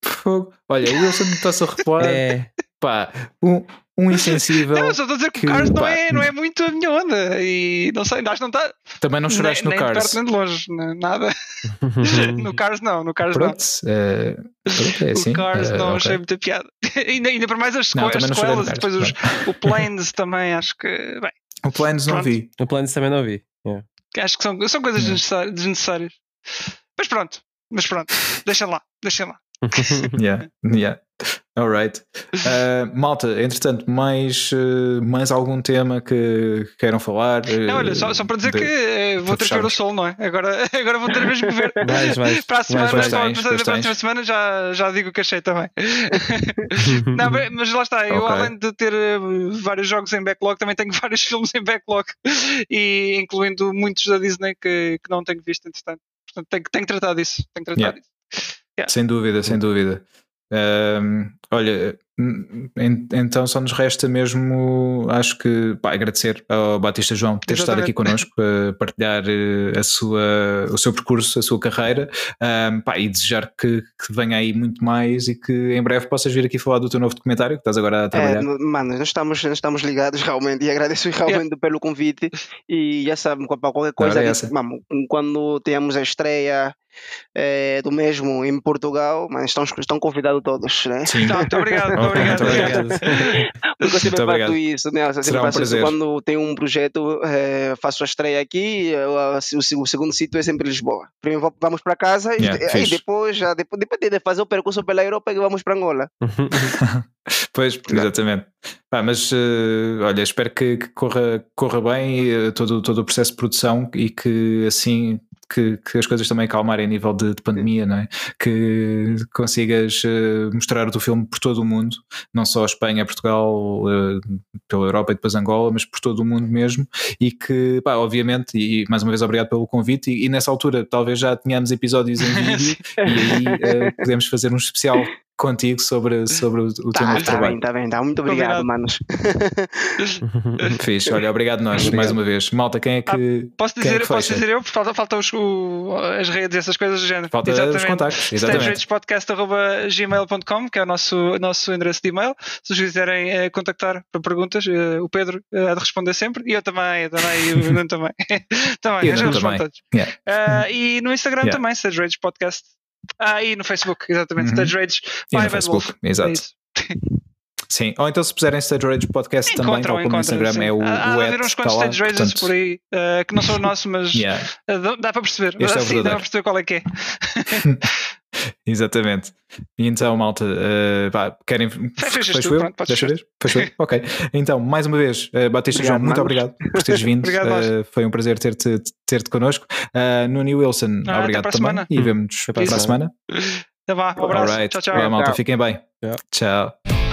Fogo. Olha, o Wilson está-se a reparar. É. Pá, um, um insensível. Não, só estou a dizer que, que o Cars não, é, não é muito a minha onda. E não sei, acho que não está. Também não choraste nem, no nem Cars. Nem de perto nem de longe, nada. no Cars não, no Cars pronto, não. É, pronto, é assim. O Cars uh, não okay. achei muita piada. ainda, ainda para mais as, não, as sequelas, depois os, o Planes também, acho que. Bem, o Planes não vi. O Planes também não vi. Yeah. Acho que são, são coisas desnecessárias. Mas pronto, mas pronto, deixa lá, deixa lá. yeah, yeah. Alright. Uh, malta, entretanto, mais, uh, mais algum tema que queiram falar? Uh, olha, só, só para dizer de, que vou ter que ver o sol, não é? Agora, agora vou ter mesmo que ver. Vais, vais, para a semana, vais, vais, para, a próxima semana já, já digo que achei também. não, mas lá está, eu okay. além de ter vários jogos em backlog, também tenho vários filmes em backlog, e incluindo muitos da Disney que, que não tenho visto, entretanto. Portanto, tenho, tenho que tratar disso. Tenho que tratar yeah. disso. Yeah. Sem dúvida, sem dúvida. Um, olha, então só nos resta mesmo, acho que pá, agradecer ao Batista João por ter estado aqui connosco, a partilhar eh, a sua, o seu percurso, a sua carreira um, pá, e desejar que, que, venha aí muito mais e que em breve possas vir aqui falar do teu novo documentário que estás agora a trabalhar. É, mano, nós estamos, nós estamos ligados realmente e agradeço realmente yeah. pelo convite e já sabe, para qualquer coisa, é mano, quando tenhamos a estreia é, do mesmo em Portugal, mas estão, estão convidados todos, né? Sim. Tá, muito obrigado, muito obrigado. Muito obrigado. Porque eu sempre muito faço isso, né? Eu sempre faço um isso quando tem um projeto, é, faço a estreia aqui, eu, o, o, segundo sítio é sempre Lisboa. Primeiro vamos para casa yeah, e, e depois, já, depois, depois de fazer o percurso pela Europa, vamos para Angola. pois, exatamente. Ah, mas uh, olha, espero que, que, corra, corra bem uh, todo, todo o processo de produção e que assim que, que, as coisas também acalmarem a nível de, de, pandemia, não é? Que consigas uh, mostrar o teu filme por todo o mundo, não só Espanha, Portugal, uh, pela Europa e depois Angola, mas por todo o mundo mesmo. E que, pá, obviamente, e, mais uma vez obrigado pelo convite. E, e nessa altura talvez já tenhamos episódios em vídeo e aí uh, podemos fazer um especial contigo sobre, sobre o, o tá, teu novo tá trabalho. Bem, tá bem, tá Muito obrigado, obrigado. manos. Fiz, olha, obrigado nós obrigado. mais uma vez. Malta, quem é que. Ah, posso dizer, é que posso dizer eu? Faltam falta os, o, as redes, essas coisas do género. Falta exatamente. os contactos. Stageragespodcast.gmail.com, que é o nosso, nosso endereço de e-mail. Se os quiserem eh, contactar para perguntas, eh, o Pedro eh, há de responder sempre. E eu também, eu também, e o Nuno também. também, eu respondo todos. Yeah. Uh, e no Instagram yeah. também, Stage Rage Podcast. Ah, e no Facebook, exatamente. Uhum. Stage Rage e no Facebook, Wolf. exato. É sim, ou então se puserem Stage Rage Podcast também, tal como no Instagram sim. é o, há, o Há haver uns quantos Stage Rages portanto... por aí uh, que não são nossos, mas yeah. uh, dá para perceber. Este sim, é dá para perceber qual é que é. Exatamente. E então, malta, uh, pá, querem. Fechas tu, pronto, Deixa ver? Fecho Ok. Então, mais uma vez, uh, Batista João, muito obrigado por teres vindo. obrigado, uh, foi um prazer ter-te ter-te connosco. Uh, Nuno Wilson, ah, obrigado também. E vemos para a semana. Até lá, um abraço. Right. Tchau, tchau. malta, fiquem bem. Tchau.